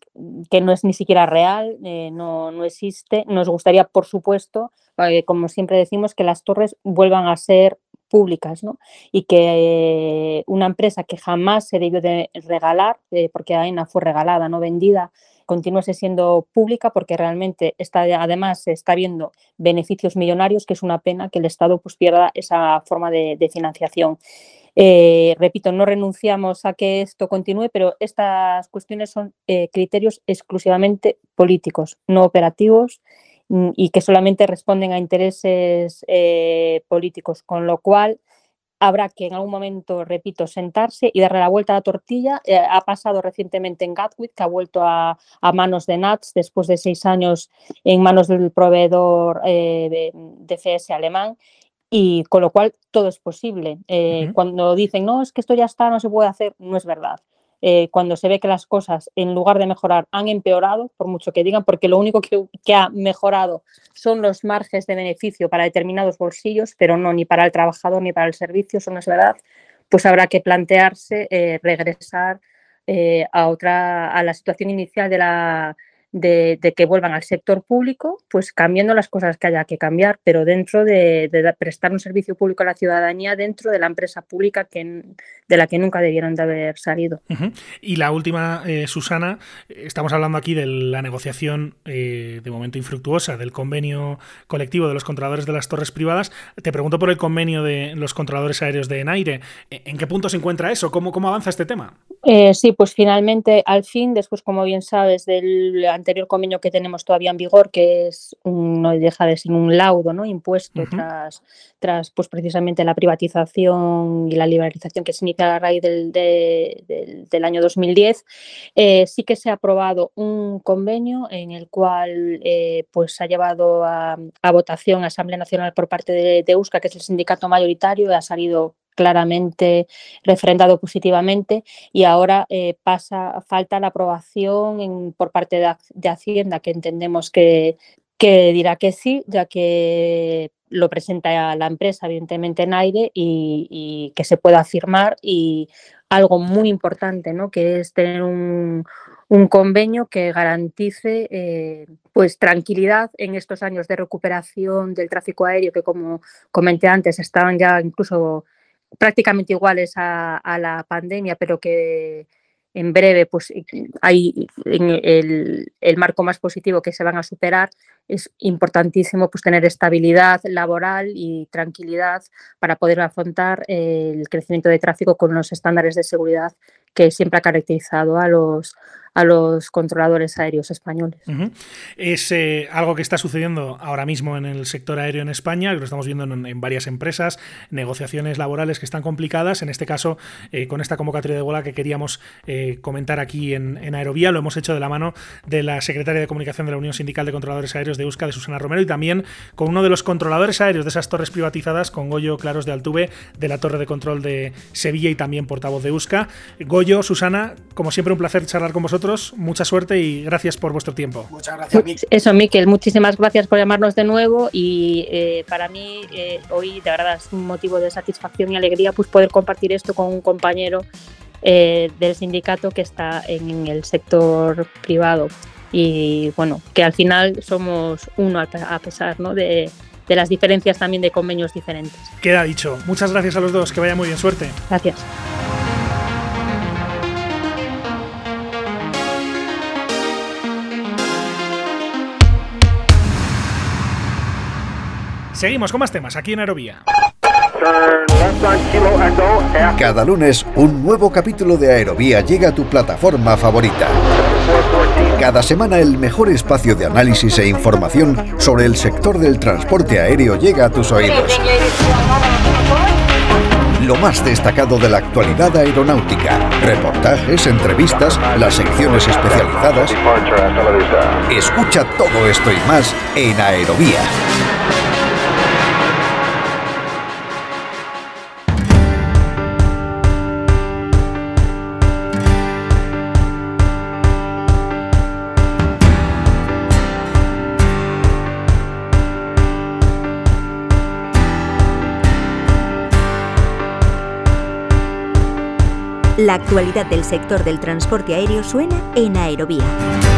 que no es ni siquiera real, eh, no, no existe. Nos gustaría, por supuesto, eh, como siempre decimos, que las torres vuelvan a ser públicas, ¿no? Y que una empresa que jamás se debió de regalar, eh, porque AENA fue regalada, no vendida, continúe siendo pública porque realmente está, además está viendo beneficios millonarios, que es una pena que el Estado pues, pierda esa forma de, financiación. Eh, repito, no renunciamos a que esto continúe, pero estas cuestiones son eh, criterios exclusivamente políticos, no operativos y que solamente responden a intereses eh, políticos, con lo cual habrá que en algún momento, repito, sentarse y darle la vuelta a la tortilla. Eh, ha pasado recientemente en Gatwick, que ha vuelto a, manos de NATS después de seis años en manos del proveedor eh, de, FS alemán. Y con lo cual todo es posible. Cuando dicen, no, es que esto ya está, no se puede hacer, no es verdad. Eh, cuando se ve que las cosas, en lugar de mejorar, han empeorado, por mucho que digan, porque lo único que, ha mejorado son los márgenes de beneficio para determinados bolsillos, pero no ni para el trabajador ni para el servicio, eso no es verdad, pues habrá que plantearse eh, regresar eh, a otra, a la situación inicial de la, de, que vuelvan al sector público, pues cambiando las cosas que haya que cambiar, pero dentro de, prestar un servicio público a la ciudadanía dentro de la empresa pública que, de la que nunca debieron de haber salido. Y la última, eh, Susana, estamos hablando aquí de la negociación eh, de momento infructuosa del convenio colectivo de los controladores de las torres privadas. Te pregunto por el convenio de los controladores aéreos de Enaire. ¿En qué punto se encuentra eso? ¿Cómo, cómo avanza este tema? Eh, sí, pues finalmente, al fin, después, como bien sabes, del anterior convenio que tenemos todavía en vigor, que es no deja de ser un laudo ¿no? impuesto tras, tras pues precisamente la privatización y la liberalización que se inicia a raíz del, del, año 2010, eh, sí que se ha aprobado un convenio en el cual eh, pues ha llevado a, votación a Asamblea Nacional por parte de, de USCA, que es el sindicato mayoritario, y ha salido claramente refrendado positivamente y ahora eh, pasa, falta la aprobación por parte de, Hacienda, que entendemos que, que, dirá que sí, ya que lo presenta la empresa, evidentemente, en aire y, que se pueda firmar y algo muy importante, ¿no? que es tener un, convenio que garantice eh, pues tranquilidad en estos años de recuperación del tráfico aéreo que como comenté antes estaban ya incluso prácticamente iguales a, la pandemia, pero que en breve pues hay el, marco más positivo que se van a superar es importantísimo pues, tener estabilidad laboral y tranquilidad para poder afrontar el crecimiento de tráfico con los estándares de seguridad que siempre ha caracterizado a los, a los controladores aéreos españoles. Es eh, algo que está sucediendo ahora mismo en el sector aéreo en España, que lo estamos viendo en, varias empresas, negociaciones laborales que están complicadas. En este caso, eh, con esta convocatoria de huelga que queríamos eh, comentar aquí en, en, Aerovía, lo hemos hecho de la mano de la secretaria de Comunicación de la Unión Sindical de Controladores Aéreos de Euska, de Susana Romero, y también con uno de los controladores aéreos de esas torres privatizadas, con Goyo Claros de Altuve, de la Torre de Control de Sevilla y también portavoz de Euska. Goyo, Susana, como siempre, un placer charlar con vosotros mucha suerte y gracias por vuestro tiempo. Muchas gracias, Eso, Miquel, muchísimas gracias por llamarnos de nuevo y eh, para mí eh, hoy de verdad es un motivo de satisfacción y alegría pues poder compartir esto con un compañero eh, del sindicato que está en el sector privado y bueno, que al final somos uno a pesar ¿no? de, de las diferencias también de convenios diferentes. Queda dicho. Muchas gracias a los dos, que vaya muy bien, suerte. Gracias. Seguimos con más temas aquí en Aerovía. Cada lunes, un nuevo capítulo de Aerovía llega a tu plataforma favorita. Cada semana el mejor espacio de análisis e información sobre el sector del transporte aéreo llega a tus oídos. Lo más destacado de la actualidad aeronáutica, reportajes, entrevistas, las secciones especializadas. Escucha todo esto y más en Aerovía. La actualidad del sector del transporte aéreo suena en Aerovía.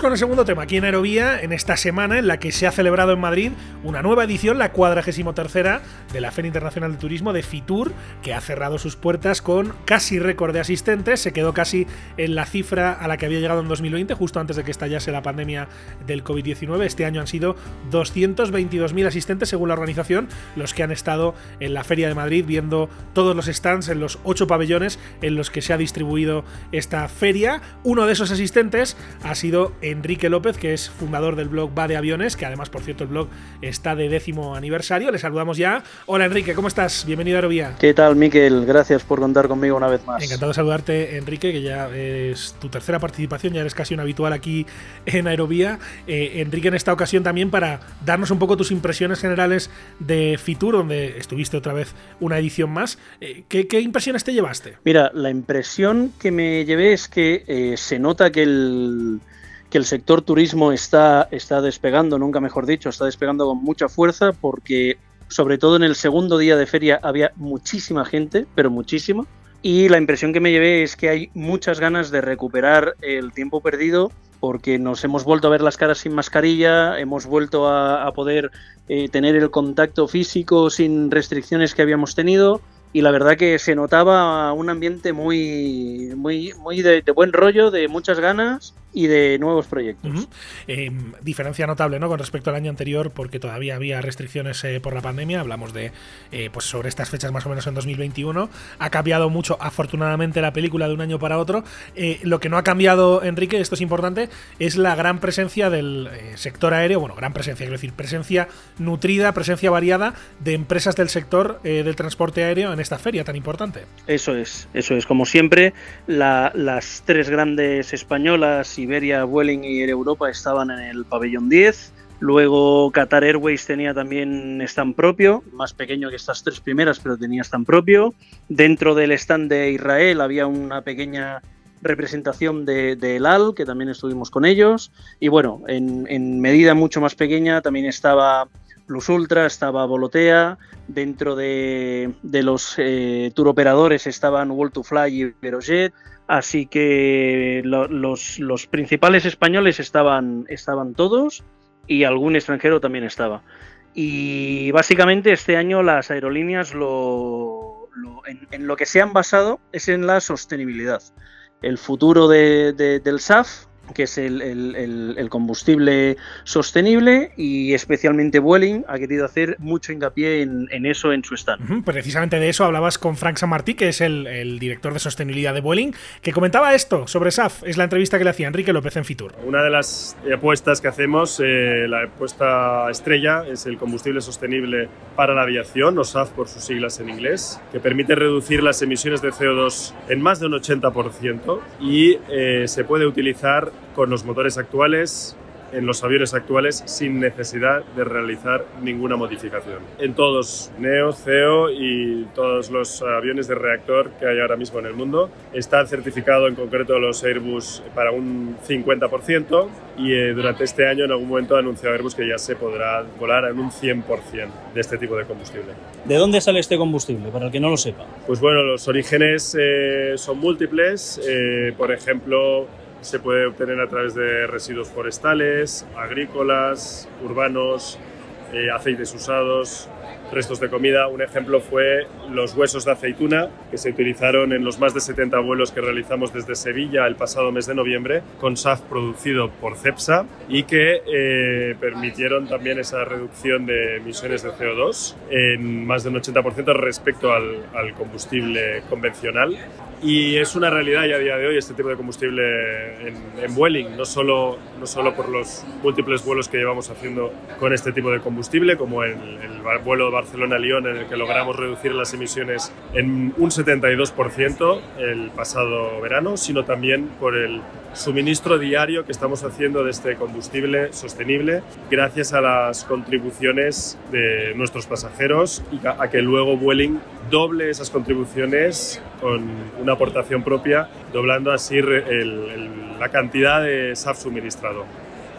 Con el segundo tema aquí en Aerovía, en esta semana en la que se ha celebrado en Madrid una nueva edición, la 43 de la Feria Internacional de Turismo de Fitur, que ha cerrado sus puertas con casi récord de asistentes, se quedó casi en la cifra a la que había llegado en 2020, justo antes de que estallase la pandemia del COVID-19. Este año han sido 222.000 asistentes según la organización, los que han estado en la Feria de Madrid viendo todos los stands en los ocho pabellones en los que se ha distribuido esta feria. Uno de esos asistentes ha sido Enrique López, que es fundador del blog Va de Aviones, que además, por cierto, el blog está de décimo aniversario. Le saludamos ya. Hola Enrique, ¿cómo estás? Bienvenido a Aerovía. ¿Qué tal, Miquel? Gracias por contar conmigo una vez más. Encantado de saludarte, Enrique, que ya es tu tercera participación, ya eres casi un habitual aquí en Aerovía. Eh, Enrique, en esta ocasión también para darnos un poco tus impresiones generales de Fitur, donde estuviste otra vez una edición más. Eh, ¿qué, impresiones te llevaste? Mira, la impresión que me llevé es que eh, se nota que el que el sector turismo está, está despegando, nunca mejor dicho, está despegando con mucha fuerza porque sobre todo en el segundo día de feria había muchísima gente, pero muchísima. Y la impresión que me llevé es que hay muchas ganas de recuperar el tiempo perdido porque nos hemos vuelto a ver las caras sin mascarilla, hemos vuelto a, poder eh, tener el contacto físico sin restricciones que habíamos tenido y la verdad que se notaba un ambiente muy, muy, muy de, buen rollo, de muchas ganas y de nuevos proyectos. Em, diferencia notable ¿no? con respecto al año anterior porque todavía había restricciones eh, por la pandemia, hablamos de eh, pues sobre estas fechas más o menos en 2021, ha cambiado mucho afortunadamente la película de un año para otro, eh, lo que no ha cambiado Enrique, esto es importante, es la gran presencia del sector aéreo, bueno, gran presencia, quiero decir, presencia nutrida, presencia variada de empresas del sector del transporte aéreo en esta feria tan importante. Eso es, eso es, como siempre, las tres grandes españolas Iberia, Vueling y Air Europa estaban en el pabellón 10. Luego Qatar Airways tenía también stand propio, más pequeño que estas tres primeras, pero tenía stand propio. Dentro del stand de Israel había una pequeña representación de, El Al, que también estuvimos con ellos. Y bueno, en, medida mucho más pequeña también estaba Plus Ultra, estaba Volotea. Dentro de, los eh, tour operadores estaban World to Fly y Verojet. Así que los, principales españoles estaban, estaban todos y algún extranjero también estaba. Y básicamente este año las aerolíneas lo, en, lo que se han basado es en la sostenibilidad. el futuro del SAF que es el, combustible sostenible y especialmente Vueling ha querido hacer mucho hincapié en, eso en su stand. precisamente de eso hablabas con Frank Samartí, que es el, director de sostenibilidad de Vueling, que comentaba esto sobre SAF. Es la entrevista que le hacía Enrique López en Fitur. Una de las apuestas que hacemos, eh, la apuesta estrella, es el combustible sostenible para la aviación, o SAF por sus siglas en inglés, que permite reducir las emisiones de CO2 en más de un 80% y eh, se puede utilizar con los motores actuales en los aviones actuales sin necesidad de realizar ninguna modificación. En todos, Neo, CEO y todos los aviones de reactor que hay ahora mismo en el mundo, está certificado en concreto los Airbus para un 50% y eh, durante este año en algún momento ha anunciado Airbus que ya se podrá volar en un 100% de este tipo de combustible. ¿De dónde sale este combustible, para el que no lo sepa? Pues bueno, los orígenes eh, son múltiples. Eh, por ejemplo, se puede obtener a través de residuos forestales, agrícolas, urbanos, eh, aceites usados, restos de comida. Un ejemplo fue los huesos de aceituna que se utilizaron en los más de 70 vuelos que realizamos desde Sevilla el pasado mes de noviembre con SAF producido por CEPSA y que eh, permitieron también esa reducción de emisiones de CO2 en más de un 80% respecto al, al combustible convencional. Y es una realidad ya a día de hoy este tipo de combustible en, en Vueling, no solo, no solo por los múltiples vuelos que llevamos haciendo con este tipo de combustible, como el, el vuelo Barcelona-Lyon en el que logramos reducir las emisiones en un 72% el pasado verano, sino también por el suministro diario que estamos haciendo de este combustible sostenible gracias a las contribuciones de nuestros pasajeros y a que luego Vueling doble esas contribuciones con una aportación propia, doblando así la cantidad de SAF suministrado.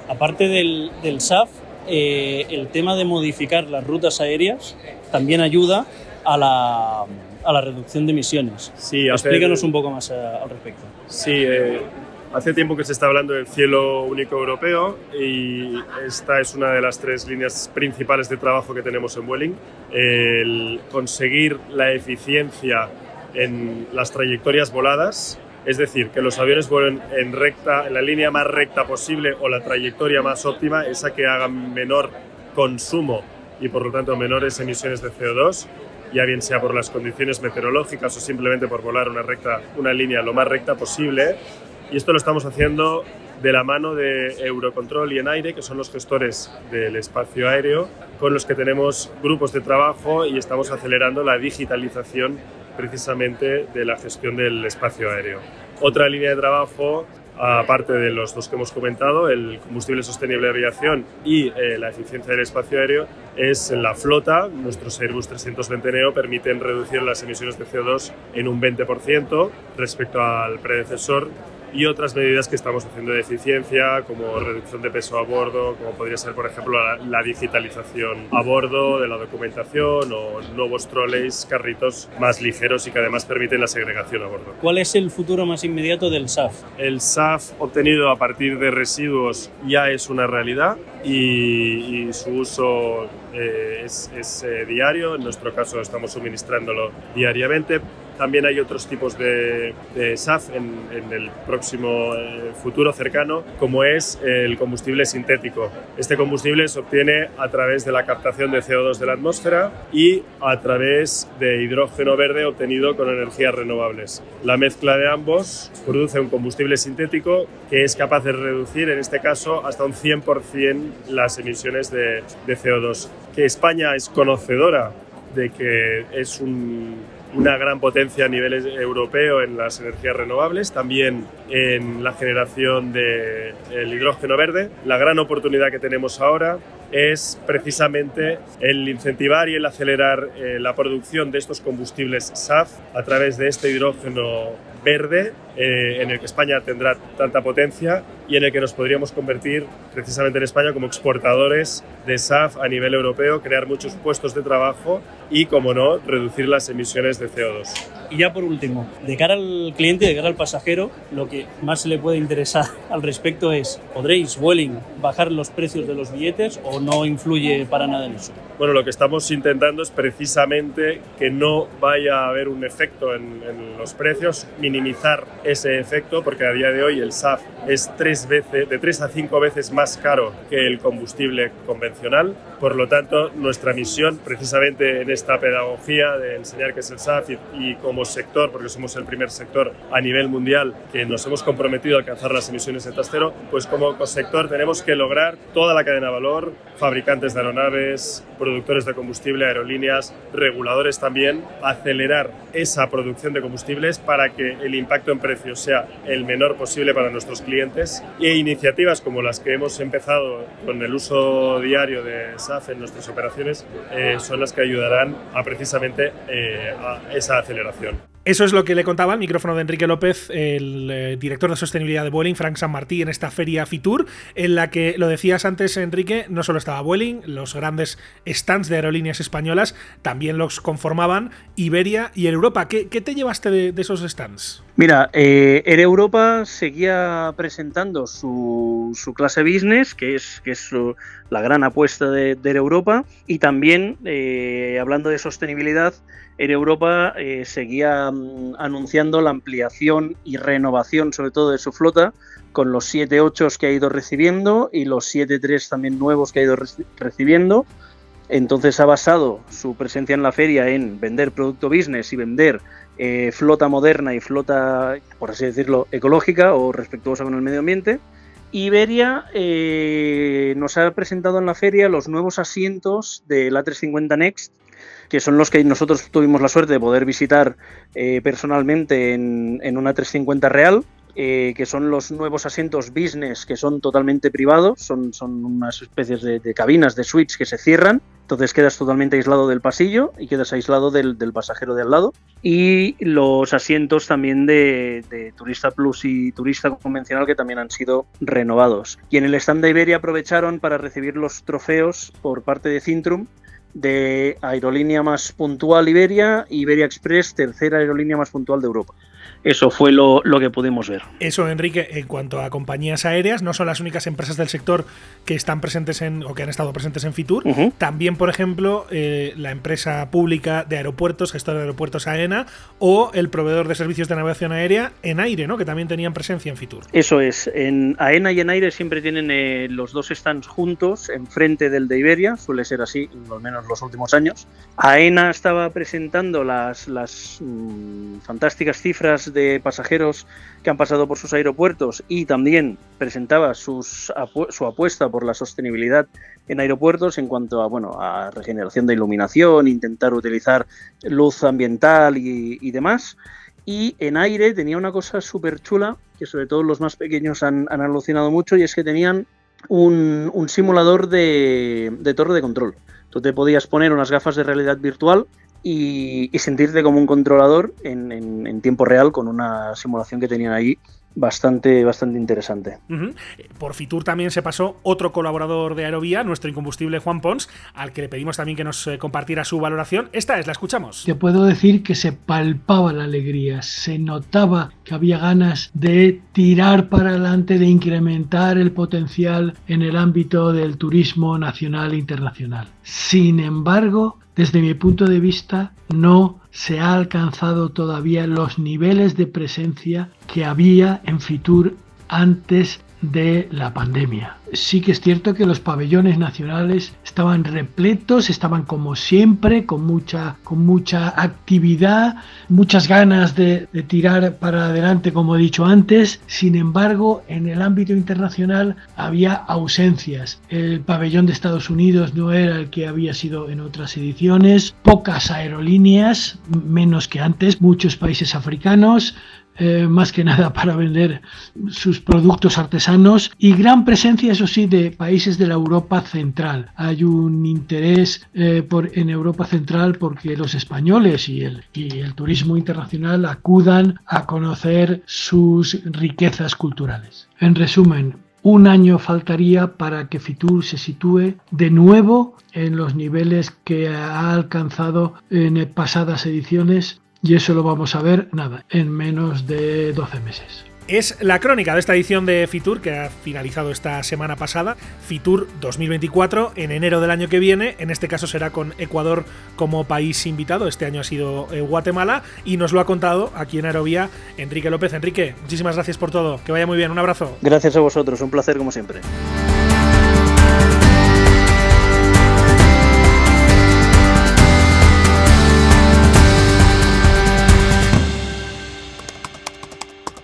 Aparte del, del SAF, eh, el tema de modificar las rutas aéreas también ayuda a la, a la reducción de emisiones. Sí, Explícanos un poco más eh, al respecto. Sí, eh, hace tiempo que se está hablando del cielo único europeo y esta es una de las tres líneas principales de trabajo que tenemos en Vueling. El conseguir la eficiencia en las trayectorias voladas es decir, que los aviones vuelen en recta, en la línea más recta posible o la trayectoria más óptima, esa que haga menor consumo y por lo tanto menores emisiones de CO2, ya bien sea por las condiciones meteorológicas o simplemente por volar una recta, una línea lo más recta posible. Y esto lo estamos haciendo de la mano de Eurocontrol y Enaire, que son los gestores del espacio aéreo, con los que tenemos grupos de trabajo y estamos acelerando la digitalización precisamente de la gestión del espacio aéreo. Otra línea de trabajo, aparte de los dos que hemos comentado, el combustible sostenible de aviación y eh, la eficiencia del espacio aéreo, es la flota. Nuestros Airbus 320 Neo permiten reducir las emisiones de CO2 en un 20% respecto al predecesor y otras medidas que estamos haciendo de eficiencia, como reducción de peso a bordo, como podría ser, por ejemplo, la, digitalización a bordo de la documentación o nuevos trolleys, carritos más ligeros y que además permiten la segregación a bordo. ¿Cuál es el futuro más inmediato del SAF? El SAF obtenido a partir de residuos ya es una realidad y, su uso eh, es, eh, diario. En nuestro caso estamos suministrándolo diariamente también hay otros tipos de, SAF en, el próximo eh, futuro cercano, como es el combustible sintético. Este combustible se obtiene a través de la captación de CO2 de la atmósfera y a través de hidrógeno verde obtenido con energías renovables. La mezcla de ambos produce un combustible sintético que es capaz de reducir, en este caso, hasta un 100% las emisiones de, de CO2. España es conocedora de que es un una gran potencia a nivel europeo en las energías renovables, también en la generación del hidrógeno verde. La gran oportunidad que tenemos ahora es precisamente el incentivar y el acelerar eh, la producción de estos combustibles SAF a través de este hidrógeno verde eh, en el que España tendrá tanta potencia y en el que nos podríamos convertir precisamente en España como exportadores de SAF a nivel europeo, crear muchos puestos de trabajo y, como no, reducir las emisiones de CO2. Y ya por último, de cara al cliente, de cara al pasajero, lo que más le puede interesar al respecto es, ¿podréis, Welling, bajar los precios de los billetes o no influye para nada en eso? Bueno, lo que estamos intentando es precisamente que no vaya a haber un efecto en, en los precios, minimizar ese efecto, porque a día de hoy el SAF es tres veces, de tres a cinco veces más caro que el combustible convencional. Por lo tanto, nuestra misión, precisamente en esta pedagogía de enseñar qué es el SAF y, y como sector, porque somos el primer sector a nivel mundial que nos hemos comprometido a alcanzar las emisiones de cero, pues como sector tenemos que lograr toda la cadena de valor, fabricantes de aeronaves, productores de combustible, aerolíneas, reguladores también, acelerar esa producción de combustibles para que el impacto en precios sea el menor posible para nuestros clientes e iniciativas como las que hemos empezado con el uso diario de SAF en nuestras operaciones eh, son las que ayudarán a precisamente eh, a esa aceleración. Eso es lo que le contaba al micrófono de Enrique López, el eh, director de sostenibilidad de Vueling, Frank San Martí, en esta feria Fitur, en la que, lo decías antes, Enrique, no solo estaba Vueling, los grandes stands de aerolíneas españolas también los conformaban Iberia y Air Europa. ¿Qué, qué te llevaste de, de, esos stands? Mira, eh, Air Europa seguía presentando su, su, clase business, que es, que es su, la gran apuesta de, de Air Europa, y también, eh, hablando de sostenibilidad, Air Europa eh, seguía um, anunciando la ampliación y renovación, sobre todo de su flota, con los 7.8 que ha ido recibiendo y los 7.3 también nuevos que ha ido re recibiendo. Entonces ha basado su presencia en la feria en vender producto business y vender eh, flota moderna y flota, por así decirlo, ecológica o respetuosa con el medio ambiente. Iberia eh, nos ha presentado en la feria los nuevos asientos del A350 Next que son los que nosotros tuvimos la suerte de poder visitar eh, personalmente en, una 350 real, eh, que son los nuevos asientos business que son totalmente privados, son, son unas especies de, cabinas, de suites que se cierran, entonces quedas totalmente aislado del pasillo y quedas aislado del, del pasajero de al lado. Y los asientos también de, de, Turista Plus y Turista Convencional que también han sido renovados. Y en el stand de Iberia aprovecharon para recibir los trofeos por parte de Cintrum de aerolínea más puntual Iberia, Iberia Express, tercera aerolínea más puntual de Europa. Eso fue lo, lo, que pudimos ver. Eso, Enrique, en cuanto a compañías aéreas, no son las únicas empresas del sector que están presentes en o que han estado presentes en Fitur. Uh -huh. También, por ejemplo, eh, la empresa pública de aeropuertos, gestor de aeropuertos AENA, o el proveedor de servicios de navegación aérea en aire, ¿no? Que también tenían presencia en Fitur. Eso es. En AENA y en aire siempre tienen eh, los dos stands juntos, enfrente del de Iberia, suele ser así, al menos los últimos años. AENA estaba presentando las, las mmm, fantásticas cifras de pasajeros que han pasado por sus aeropuertos y también presentaba sus, su apuesta por la sostenibilidad en aeropuertos en cuanto a, bueno, a regeneración de iluminación, intentar utilizar luz ambiental y, y demás. Y en aire tenía una cosa súper chula, que sobre todo los más pequeños han, han, alucinado mucho, y es que tenían un, un simulador de, de torre de control. Tú te podías poner unas gafas de realidad virtual y, y sentirte como un controlador en, en, en, tiempo real con una simulación que tenían ahí bastante, bastante interesante. Uh -huh. Por Fitur también se pasó otro colaborador de Aerovía, nuestro incombustible Juan Pons, al que le pedimos también que nos eh, compartiera su valoración. Esta es, la escuchamos. Te puedo decir que se palpaba la alegría, se notaba que había ganas de tirar para adelante, de incrementar el potencial en el ámbito del turismo nacional e internacional. Sin embargo, desde mi punto de vista, no se ha alcanzado todavía los niveles de presencia que había en Fitur antes de la pandemia. Sí que es cierto que los pabellones nacionales estaban repletos, estaban como siempre, con mucha, con mucha actividad, muchas ganas de, de, tirar para adelante, como he dicho antes. Sin embargo, en el ámbito internacional había ausencias. El pabellón de Estados Unidos no era el que había sido en otras ediciones, pocas aerolíneas, menos que antes, muchos países africanos, eh, más que nada para vender sus productos artesanos y gran presencia, eso sí, de países de la Europa central. Hay un interés eh, por, en Europa central porque los españoles y el, y el turismo internacional acudan a conocer sus riquezas culturales. En resumen, un año faltaría para que Fitur se sitúe de nuevo en los niveles que ha alcanzado en pasadas ediciones y eso lo vamos a ver, nada, en menos de 12 meses. Es la crónica de esta edición de Fitur que ha finalizado esta semana pasada. Fitur 2024 en enero del año que viene. En este caso será con Ecuador como país invitado. Este año ha sido eh, Guatemala y nos lo ha contado aquí en Aerovía Enrique López. Enrique, muchísimas gracias por todo. Que vaya muy bien. Un abrazo. Gracias a vosotros. Un placer como siempre.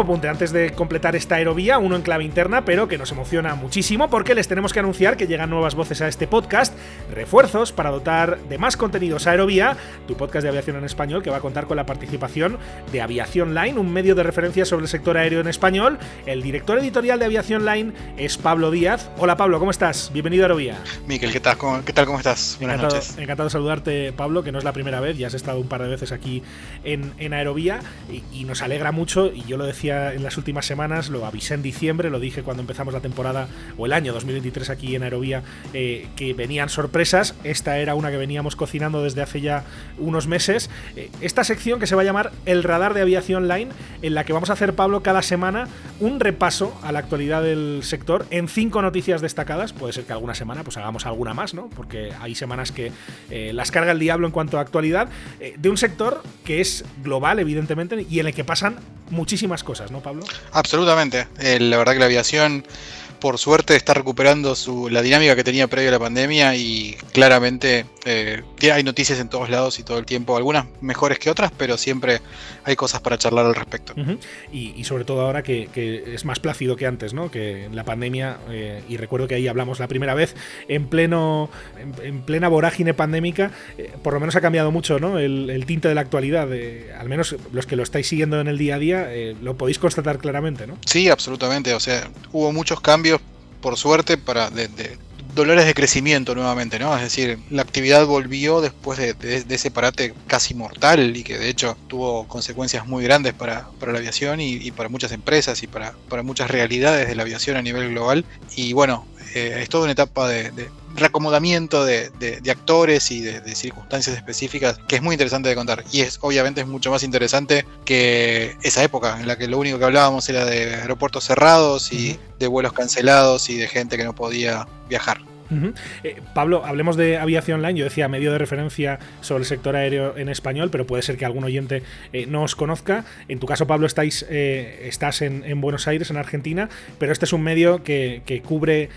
apunte antes de completar esta aerovía, uno en clave interna, pero que nos emociona muchísimo porque les tenemos que anunciar que llegan nuevas voces a este podcast, refuerzos para dotar de más contenidos a Aerovía, tu podcast de aviación en español que va a contar con la participación de Aviación Line, un medio de referencia sobre el sector aéreo en español. El director editorial de Aviación Line es Pablo Díaz. Hola Pablo, ¿cómo estás? Bienvenido a Aerovía. Miquel, ¿qué tal? ¿Cómo, ¿Qué tal? ¿Cómo estás? Buenas encantado, noches. Encantado de saludarte, Pablo, que no es la primera vez, ya has estado un par de veces aquí en, en Aerovía y, y nos alegra mucho, y yo lo decía en las últimas semanas, lo avisé en diciembre, lo dije cuando empezamos la temporada o el año 2023 aquí en Aerovía, eh, que venían sorpresas. Esta era una que veníamos cocinando desde hace ya unos meses. Eh, esta sección que se va a llamar El Radar de Aviación Line, en la que vamos a hacer, Pablo, cada semana un repaso a la actualidad del sector en cinco noticias destacadas. Puede ser que alguna semana pues hagamos alguna más, ¿no? Porque hay semanas que eh, las carga el diablo en cuanto a actualidad de un sector que es global, evidentemente, y en el que pasan muchísimas cosas, ¿no, Pablo? Absolutamente. Eh, la verdad que la aviación por suerte está recuperando su, la dinámica que tenía previo a la pandemia y claramente eh, hay noticias en todos lados y todo el tiempo, algunas mejores que otras, pero siempre hay cosas para charlar al respecto. y, sobre todo ahora que, es más plácido que antes, ¿no? Que la pandemia, eh, y recuerdo que ahí hablamos la primera vez, en pleno en, plena vorágine pandémica, eh, por lo menos ha cambiado mucho ¿no? el, tinte de la actualidad. al menos los que lo estáis siguiendo en el día a día, lo podéis constatar claramente, ¿no? Sí, absolutamente. O sea, hubo muchos cambios por suerte, para de, dolores de crecimiento nuevamente, ¿no? Es decir, la actividad volvió después de, ese parate casi mortal y que de hecho tuvo consecuencias muy grandes para, la aviación y, para muchas empresas y para, para, muchas realidades de la aviación a nivel global. Y bueno, eh, es toda una etapa de, reacomodamiento de, actores y de, circunstancias específicas que es muy interesante de contar. Y es obviamente es mucho más interesante que esa época en la que lo único que hablábamos era de aeropuertos cerrados y de vuelos cancelados y de gente que no podía viajar. Eh, Pablo, hablemos de aviación online. Yo decía medio de referencia sobre el sector aéreo en español, pero puede ser que algún oyente eh, no os conozca. En tu caso, Pablo, estáis, eh, estás en, Buenos Aires, en Argentina, pero este es un medio que, cubre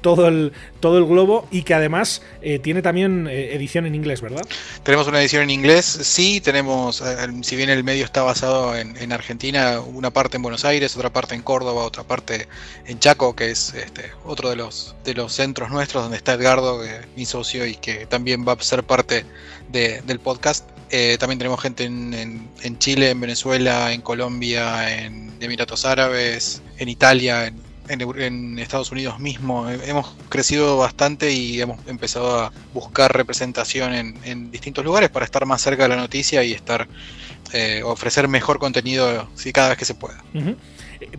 todo, el, todo el globo y que además tiene también edición en inglés, ¿verdad? Tenemos una edición en inglés, sí, tenemos, si bien el medio está basado en, Argentina, una parte en Buenos Aires, otra parte en Córdoba, otra parte en Chaco, que es este, otro de los, de los centros nuestros, donde está Edgardo, mi socio, y que también va a ser parte del podcast. Eh, también tenemos gente en, Chile, en Venezuela, en Colombia, en Emiratos Árabes, en Italia, en, Estados Unidos mismo. Hemos crecido bastante y hemos empezado a buscar representación en, distintos lugares para estar más cerca de la noticia y estar eh, ofrecer mejor contenido si cada vez que se pueda.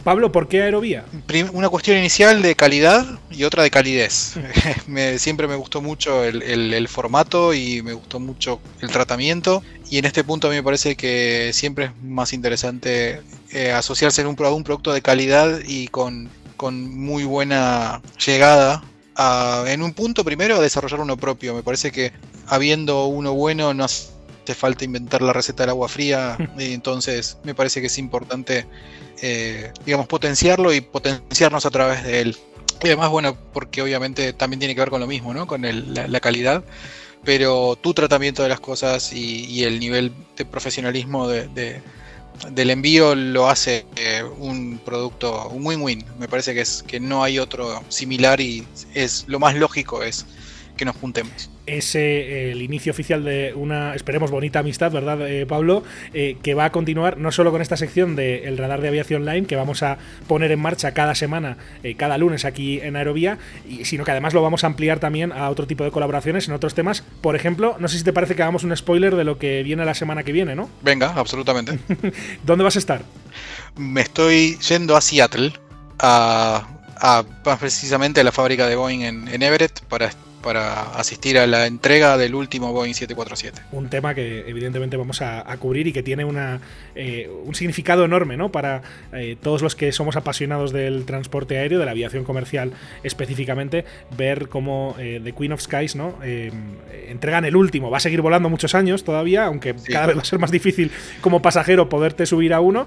Pablo, ¿por qué Aerovía? Una cuestión inicial de calidad y otra de calidez. siempre me gustó mucho el, formato y me gustó mucho el tratamiento. Y en este punto a mí me parece que siempre es más interesante eh, asociarse en un, a un producto de calidad y con, muy buena llegada en un punto primero a desarrollar uno propio. Me parece que habiendo uno bueno no hace falta inventar la receta del agua fría. y entonces me parece que es importante eh, digamos, potenciarlo y potenciarnos a través de él. Y además, bueno, porque obviamente también tiene que ver con lo mismo, ¿no? Con la, calidad, pero tu tratamiento de las cosas y, el nivel de profesionalismo de, del envío lo hace eh, un producto un win-win. Me parece que, es, que no hay otro similar y es lo más lógico es que nos juntemos. Es eh, el inicio oficial de una, esperemos, bonita amistad, ¿verdad, eh, Pablo? Eh, que va a continuar no solo con esta sección del radar de aviación online, que vamos a poner en marcha cada semana, cada lunes aquí en Aerovía, y, sino que además lo vamos a ampliar también a otro tipo de colaboraciones en otros temas. Por ejemplo, no sé si te parece que hagamos un spoiler de lo que viene la semana que viene, ¿no? Venga, absolutamente. ¿Dónde vas a estar? Me estoy yendo a Seattle, a, a más precisamente a la fábrica de Boeing en, en Everett, para para asistir a la entrega del último Boeing 747. Un tema que evidentemente vamos a, cubrir y que tiene una, eh, un significado enorme ¿no? para eh, todos los que somos apasionados del transporte aéreo, de la aviación comercial específicamente, ver cómo eh, The Queen of Skies ¿no? entregan el último. Va a seguir volando muchos años todavía, aunque cada vez va a ser más difícil como pasajero poderte subir a uno,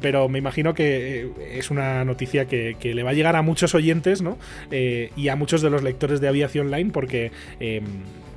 pero me imagino que es una noticia que, que, le va a llegar a muchos oyentes ¿no? y a muchos de los lectores de aviación porque, em,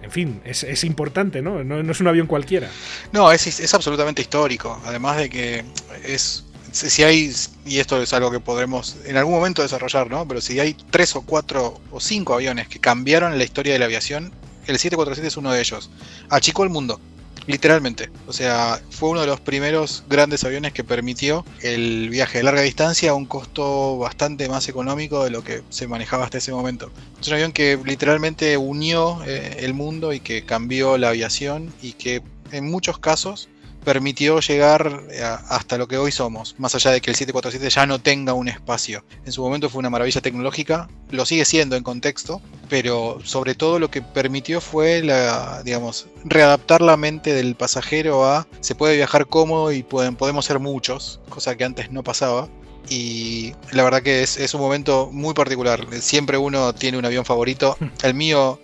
en fin, es, importante, ¿no? ¿no? es un avión cualquiera. No, es, es absolutamente histórico. Además de que es si hay, y esto es algo que podremos en algún momento desarrollar, ¿no? Pero si hay tres o cuatro o cinco aviones que cambiaron la historia de la aviación, el 747 es uno de ellos. Achicó el mundo. Literalmente. O sea, fue uno de los primeros grandes aviones que permitió el viaje de larga distancia a un costo bastante más económico de lo que se manejaba hasta ese momento. Es un avión que literalmente unió eh, el mundo y que cambió la aviación y que en muchos casos permitió llegar eh, hasta lo que hoy somos, más allá de que el 747 ya no tenga un espacio. En su momento fue una maravilla tecnológica, lo sigue siendo en contexto, pero sobre todo lo que permitió fue la, digamos, readaptar la mente del pasajero a se puede viajar cómodo y pueden, podemos ser muchos, cosa que antes no pasaba. Y la verdad que es, es un momento muy particular. Siempre uno tiene un avión favorito. El mío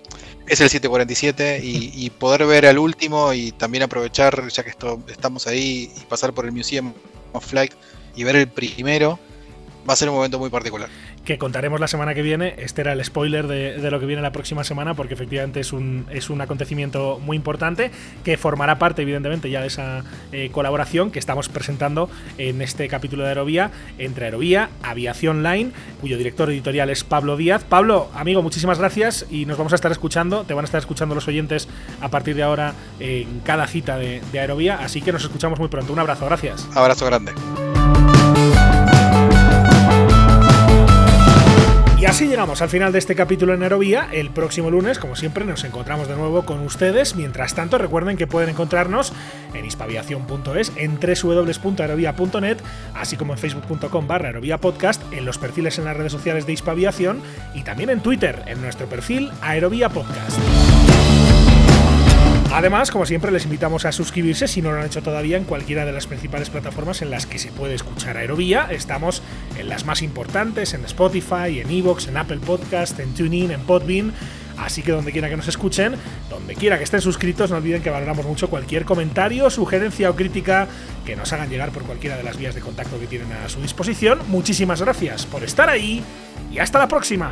es el 747 y, poder ver al último y también aprovechar, ya que esto, estamos ahí, y pasar por el Museum of Flight y ver el primero, va a ser un momento muy particular que contaremos la semana que viene. Este era el spoiler de, lo que viene la próxima semana, porque efectivamente es un, es un acontecimiento muy importante que formará parte, evidentemente, ya de esa eh, colaboración que estamos presentando en este capítulo de Aerovía entre Aerovía, Aviación Line, cuyo director editorial es Pablo Díaz. Pablo, amigo, muchísimas gracias y nos vamos a estar escuchando. Te van a estar escuchando los oyentes a partir de ahora en cada cita de, de Aerovía, así que nos escuchamos muy pronto. Un abrazo, gracias. Abrazo grande. Y así llegamos al final de este capítulo en Aerovía. El próximo lunes, como siempre, nos encontramos de nuevo con ustedes. Mientras tanto, recuerden que pueden encontrarnos en hispaviación.es, en www.aerovía.net, así como en facebook.com barra Podcast, en los perfiles en las redes sociales de Hispaviación y también en Twitter, en nuestro perfil Aerovía Podcast. Además, como siempre, les invitamos a suscribirse si no lo han hecho todavía en cualquiera de las principales plataformas en las que se puede escuchar Aerovía. Estamos en las más importantes, en Spotify, en Evox, en Apple Podcast, en TuneIn, en Podbean. Así que donde quiera que nos escuchen, donde quiera que estén suscritos, no olviden que valoramos mucho cualquier comentario, sugerencia o crítica que nos hagan llegar por cualquiera de las vías de contacto que tienen a su disposición. Muchísimas gracias por estar ahí y hasta la próxima.